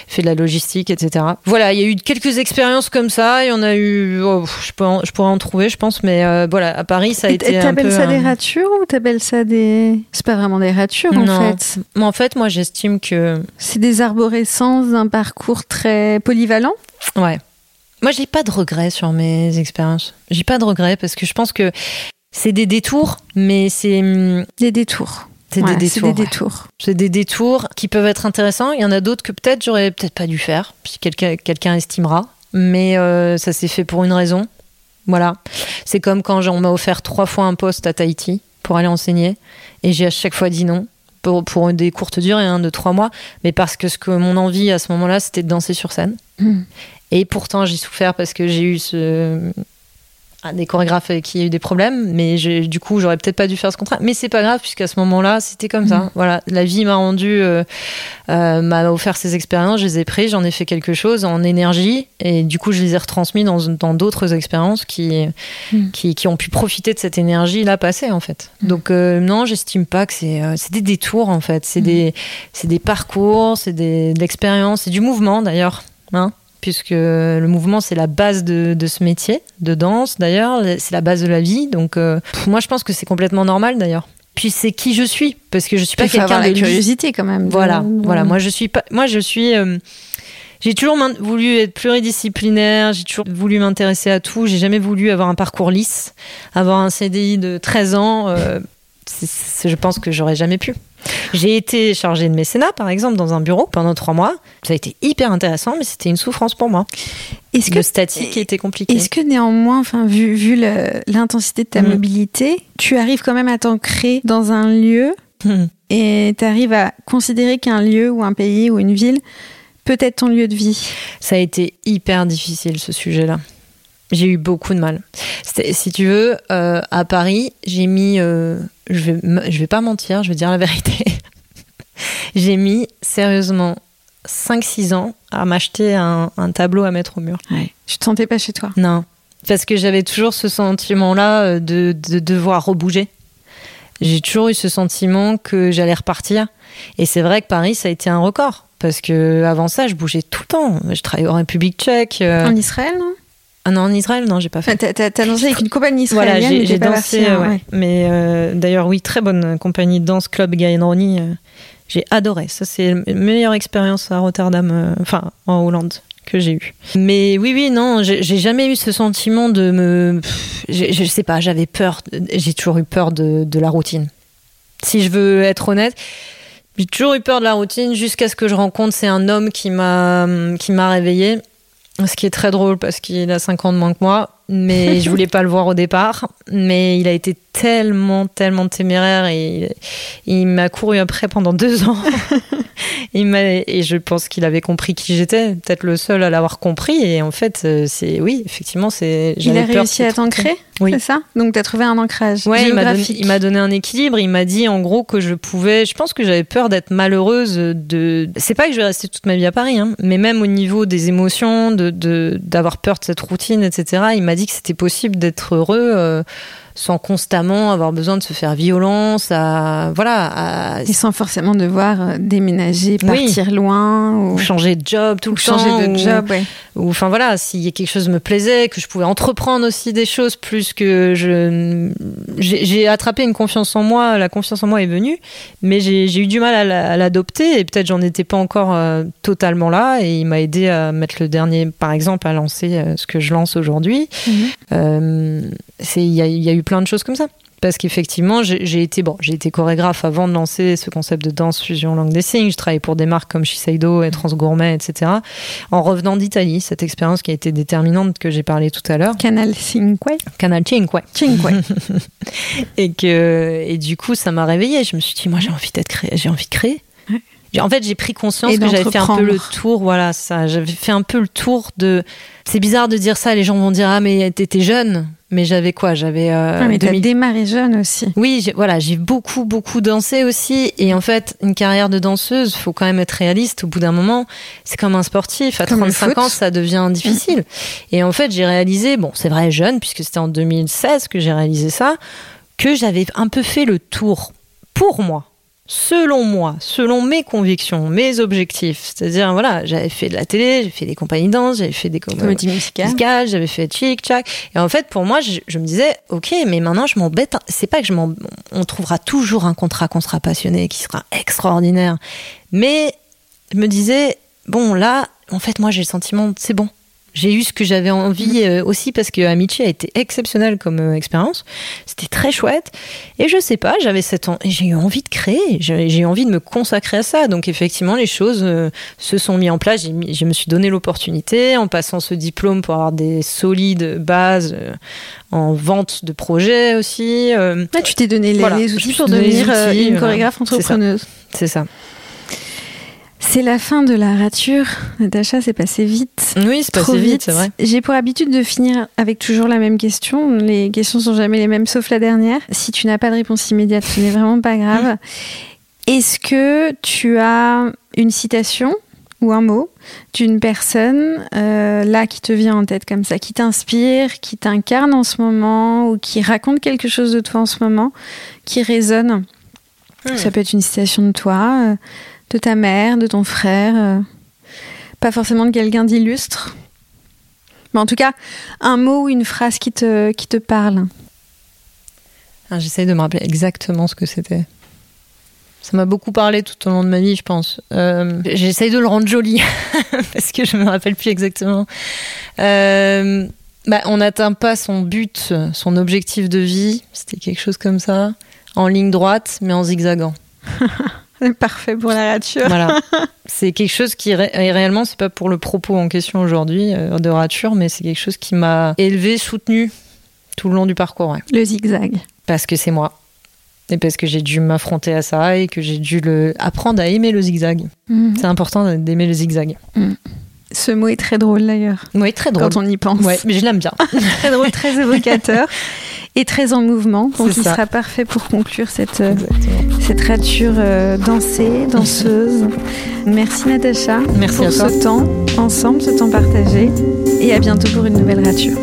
fait de la logistique, etc. Voilà, il y a eu quelques expériences comme ça, il y en a eu, oh, je, pourrais en, je pourrais en trouver, je pense, mais euh, voilà, à Paris, ça a été
et
un peu...
ça des ratures ou t'appelles ça des... C'est pas vraiment des ratures, en fait.
En fait, moi, j'estime que...
C'est des arborescences d'un parcours très polyvalent
Ouais. Moi, j'ai pas de regrets sur mes expériences. J'ai pas de regrets parce que je pense que c'est des détours, mais c'est hum,
Des détours.
C'est
Ouais,
des
c'est
détours.
des
ouais.
détours.
C'est des détours qui peuvent être intéressants. Il y en a d'autres que peut-être j'aurais peut-être pas dû faire, si quelqu'un estimera. Mais euh, ça s'est fait pour une raison. Voilà. C'est comme quand on m'a offert trois fois un poste à Tahiti pour aller enseigner, et j'ai à chaque fois dit non pour, pour des courtes durées, hein, de trois mois, mais parce que ce que mon envie à ce moment-là, c'était de danser sur scène.
Hmm.
Et pourtant, j'ai souffert parce que j'ai eu ce... ah, des chorégraphes avec qui il y a eu des problèmes, mais du coup, j'aurais peut-être pas dû faire ce contrat. Mais c'est pas grave, puisqu'à ce moment-là, c'était comme ça.
Mhm.
Voilà, la vie m'a rendu, euh, euh, m'a offert ces expériences, je les ai prises, j'en ai fait quelque chose en énergie, et du coup, je les ai retransmis dans dans d'autres expériences qui,
Mhm.
qui, qui ont pu profiter de cette énergie là passée, en fait.
Mhm.
Donc, euh, non, j'estime pas que c'est c'est des détours, en fait. C'est des, c'est des parcours, c'est des, de l'expérience, c'est du mouvement, d'ailleurs. Hein puisque le mouvement c'est la base de, de ce métier de danse d'ailleurs c'est la base de la vie donc euh, moi je pense que c'est complètement normal d'ailleurs puis c'est qui je suis parce que je suis pas quelqu'un de
curiosité quand même.
voilà voilà moi je suis pas moi je suis euh, j'ai toujours voulu être pluridisciplinaire, j'ai toujours voulu m'intéresser à tout, j'ai jamais voulu avoir un parcours lisse, avoir un CDI de 13 ans, euh, je pense que j'aurais jamais pu. J'ai été chargée de mécénat, par exemple, dans un bureau pendant trois mois. Ça a été hyper intéressant, mais c'était une souffrance pour moi.
Est-ce que
Le statique était compliqué.
Est-ce que néanmoins, enfin, vu, l'intensité de ta
Mhm.
mobilité, tu arrives quand même à t'ancrer dans un lieu
Hmm.
et tu arrives à considérer qu'un lieu ou un pays ou une ville peut être ton lieu de vie?
Ça a été hyper difficile ce sujet-là. J'ai eu beaucoup de mal. Si tu veux, euh, à Paris, j'ai mis, euh, je vais, je vais pas mentir, je vais dire la vérité. j'ai mis sérieusement 5-6 ans à m'acheter un, un tableau à mettre au mur.
ouais. Je te sentais pas chez toi?
Non, parce que j'avais toujours ce sentiment-là euh, de, de devoir rebouger. J'ai toujours eu ce sentiment que j'allais repartir. Et c'est vrai que Paris, ça a été un record. Parce que avant ça, je bougeais tout le temps. Je travaillais en République tchèque. euh,
En Israël, non?
Ah non, en Israël, non, j'ai pas fait.
T'as- dansé avec une compagnie
Voilà,
israélienne, mais
j'ai dansé.
partie, hein,
ouais.
ouais.
Mais euh, d'ailleurs, oui, très bonne compagnie danse, Club Gaël Ronny. euh, j'ai adoré. Ça, c'est la meilleure expérience à Rotterdam, euh, enfin, en Hollande, que j'ai eue. Mais oui, oui, non, j'ai jamais eu ce sentiment de me. pff, Je sais pas, j'avais peur. J'ai toujours eu peur de, de la routine. Si je veux être honnête. J'ai toujours eu peur de la routine jusqu'à ce que je rencontre c'est un homme qui m'a qui m'a réveillée. Ce qui est très drôle parce qu'il a 5 ans de moins que moi, mais je voulais pas le voir au départ. Mais il a été tellement, tellement téméraire et il, il m'a couru après pendant deux ans. il et je pense qu'il avait compris qui j'étais, peut-être le seul à l'avoir compris. Et en fait, euh, c'est oui, effectivement, c'est.
Il a réussi à t'ancrer,
Oui.
c'est ça? Donc t'as trouvé un ancrage
Ouais, il m'a donné, un équilibre. Il m'a dit en gros que je pouvais. Je pense que j'avais peur d'être malheureuse. De. C'est pas que je vais rester toute ma vie à Paris, hein, mais même au niveau des émotions, de de- d'avoir peur de cette routine, etc. Il m'a dit que c'était possible d'être heureux. Sans constamment avoir besoin de se faire violence, à voilà, à
Et sans forcément devoir euh, déménager,
Oui.
partir loin ou,
ou changer de job tout
ou
le
changer
temps,
de
ou-
job. Ouais.
ou enfin voilà, s'il y a quelque chose me plaisait, que je pouvais entreprendre aussi des choses plus que je j'ai attrapé une confiance en moi, la confiance en moi est venue, mais j'ai eu du mal à la- à l'adopter et peut-être j'en étais pas encore euh, totalement là et il m'a aidé à mettre le dernier par exemple à lancer euh, ce que je lance aujourd'hui.
Mhm.
Euh, c'est il y, y a eu plein de choses comme ça. Parce qu'effectivement, j'ai été bon, j'ai été chorégraphe avant de lancer ce concept de danse fusion langue des signes. Je travaillais pour des marques comme Shiseido et Transgourmet, etc. En revenant d'Italie, cette expérience qui a été déterminante que j'ai parlé tout à l'heure,
Canal Cinque.
Canal Cinque.
Cinque.
Et que et du coup, ça m'a réveillée. Je me suis dit, moi, j'ai envie d'être créé, j'ai envie de créer.
Ouais.
En fait, j'ai pris conscience que j'avais fait un peu le tour, voilà, ça. J'avais fait un peu le tour de. C'est bizarre de dire ça. Les gens vont dire, ah, mais t'étais jeune. Mais j'avais quoi? J'avais. euh,
Ah, mais t'as
2000
démarré jeune aussi.
oui, voilà, j'ai beaucoup, beaucoup dansé aussi. Et en fait, une carrière de danseuse, faut quand même être réaliste. Au bout d'un moment, c'est comme un sportif. À
Comme le
35
foot.
ans, ça devient difficile. Et en fait, j'ai réalisé, bon, c'est vrai, jeune, puisque c'était en 2016 que j'ai réalisé ça, que j'avais un peu fait le tour pour moi. Selon moi, selon mes convictions, mes objectifs. C'est-à-dire, voilà, j'avais fait de la télé, j'ai fait des compagnies de danse, j'avais fait des com-
Comédie musicale.
musicale, j'avais fait chic tchac et en fait pour moi je, je me disais ok mais maintenant je m'embête c'est pas que je m'en on trouvera toujours un contrat qu'on sera passionné qui sera extraordinaire mais je me disais bon là en fait moi j'ai le sentiment c'est bon j'ai eu ce que j'avais envie euh, aussi parce que Amici a été exceptionnel comme euh, expérience. C'était très chouette. Et je sais pas, j'avais cette j'ai eu envie de créer, j'ai eu envie de me consacrer à ça. Donc effectivement, les choses euh, se sont mises en place. Je me suis donné l'opportunité en passant ce diplôme pour avoir des solides bases en vente de projets aussi.
Ah, tu t'es donné les, outils pour devenir une chorégraphe entrepreneuse.
C'est ça.
C'est la fin de la rature. Natacha, c'est passé vite.
Oui, c'est passé vite, c'est vrai.
J'ai pour habitude de finir avec toujours la même question. Les questions sont jamais les mêmes, sauf la dernière. Si tu n'as pas de réponse immédiate, ce n'est vraiment pas grave. Est-ce que tu as une citation ou un mot d'une personne euh, là qui te vient en tête comme ça, qui t'inspire, qui t'incarne en ce moment ou qui raconte quelque chose de toi en ce moment, qui résonne? Hmm. Ça peut être une citation de toi. De ta mère, de ton frère, euh, pas forcément de quelqu'un d'illustre, mais en tout cas un mot ou une phrase qui te, qui te parle.
Ah, j'essaye de me rappeler exactement ce que c'était. Ça m'a beaucoup parlé tout au long de ma vie, je pense. Euh, j'essaye de le rendre joli parce que je me rappelle plus exactement. Euh, bah, on n'atteint pas son but, son objectif de vie. C'était quelque chose comme ça, en ligne droite, mais en zigzagant.
Parfait pour la rature.
Voilà. C'est quelque chose qui, ré réellement, c'est pas pour le propos en question aujourd'hui euh, de rature, mais c'est quelque chose qui m'a élevé, soutenu tout le long du parcours.
Le zigzag.
Parce que c'est moi. Et parce que j'ai dû m'affronter à ça et que j'ai dû le... apprendre à aimer le zigzag. Mhm. C'est important d'aimer le zigzag. Mhm.
Ce mot est très drôle d'ailleurs.
Oui, très drôle.
Quand on y pense.
Ouais, mais je l'aime bien.
très drôle, très évocateur et très en mouvement. Donc il sera parfait pour conclure cette, euh, cette rature euh, dansée, danseuse. Merci Natacha
Merci
pour
ce
temps ensemble, ce temps partagé. Et à bientôt pour une nouvelle rature.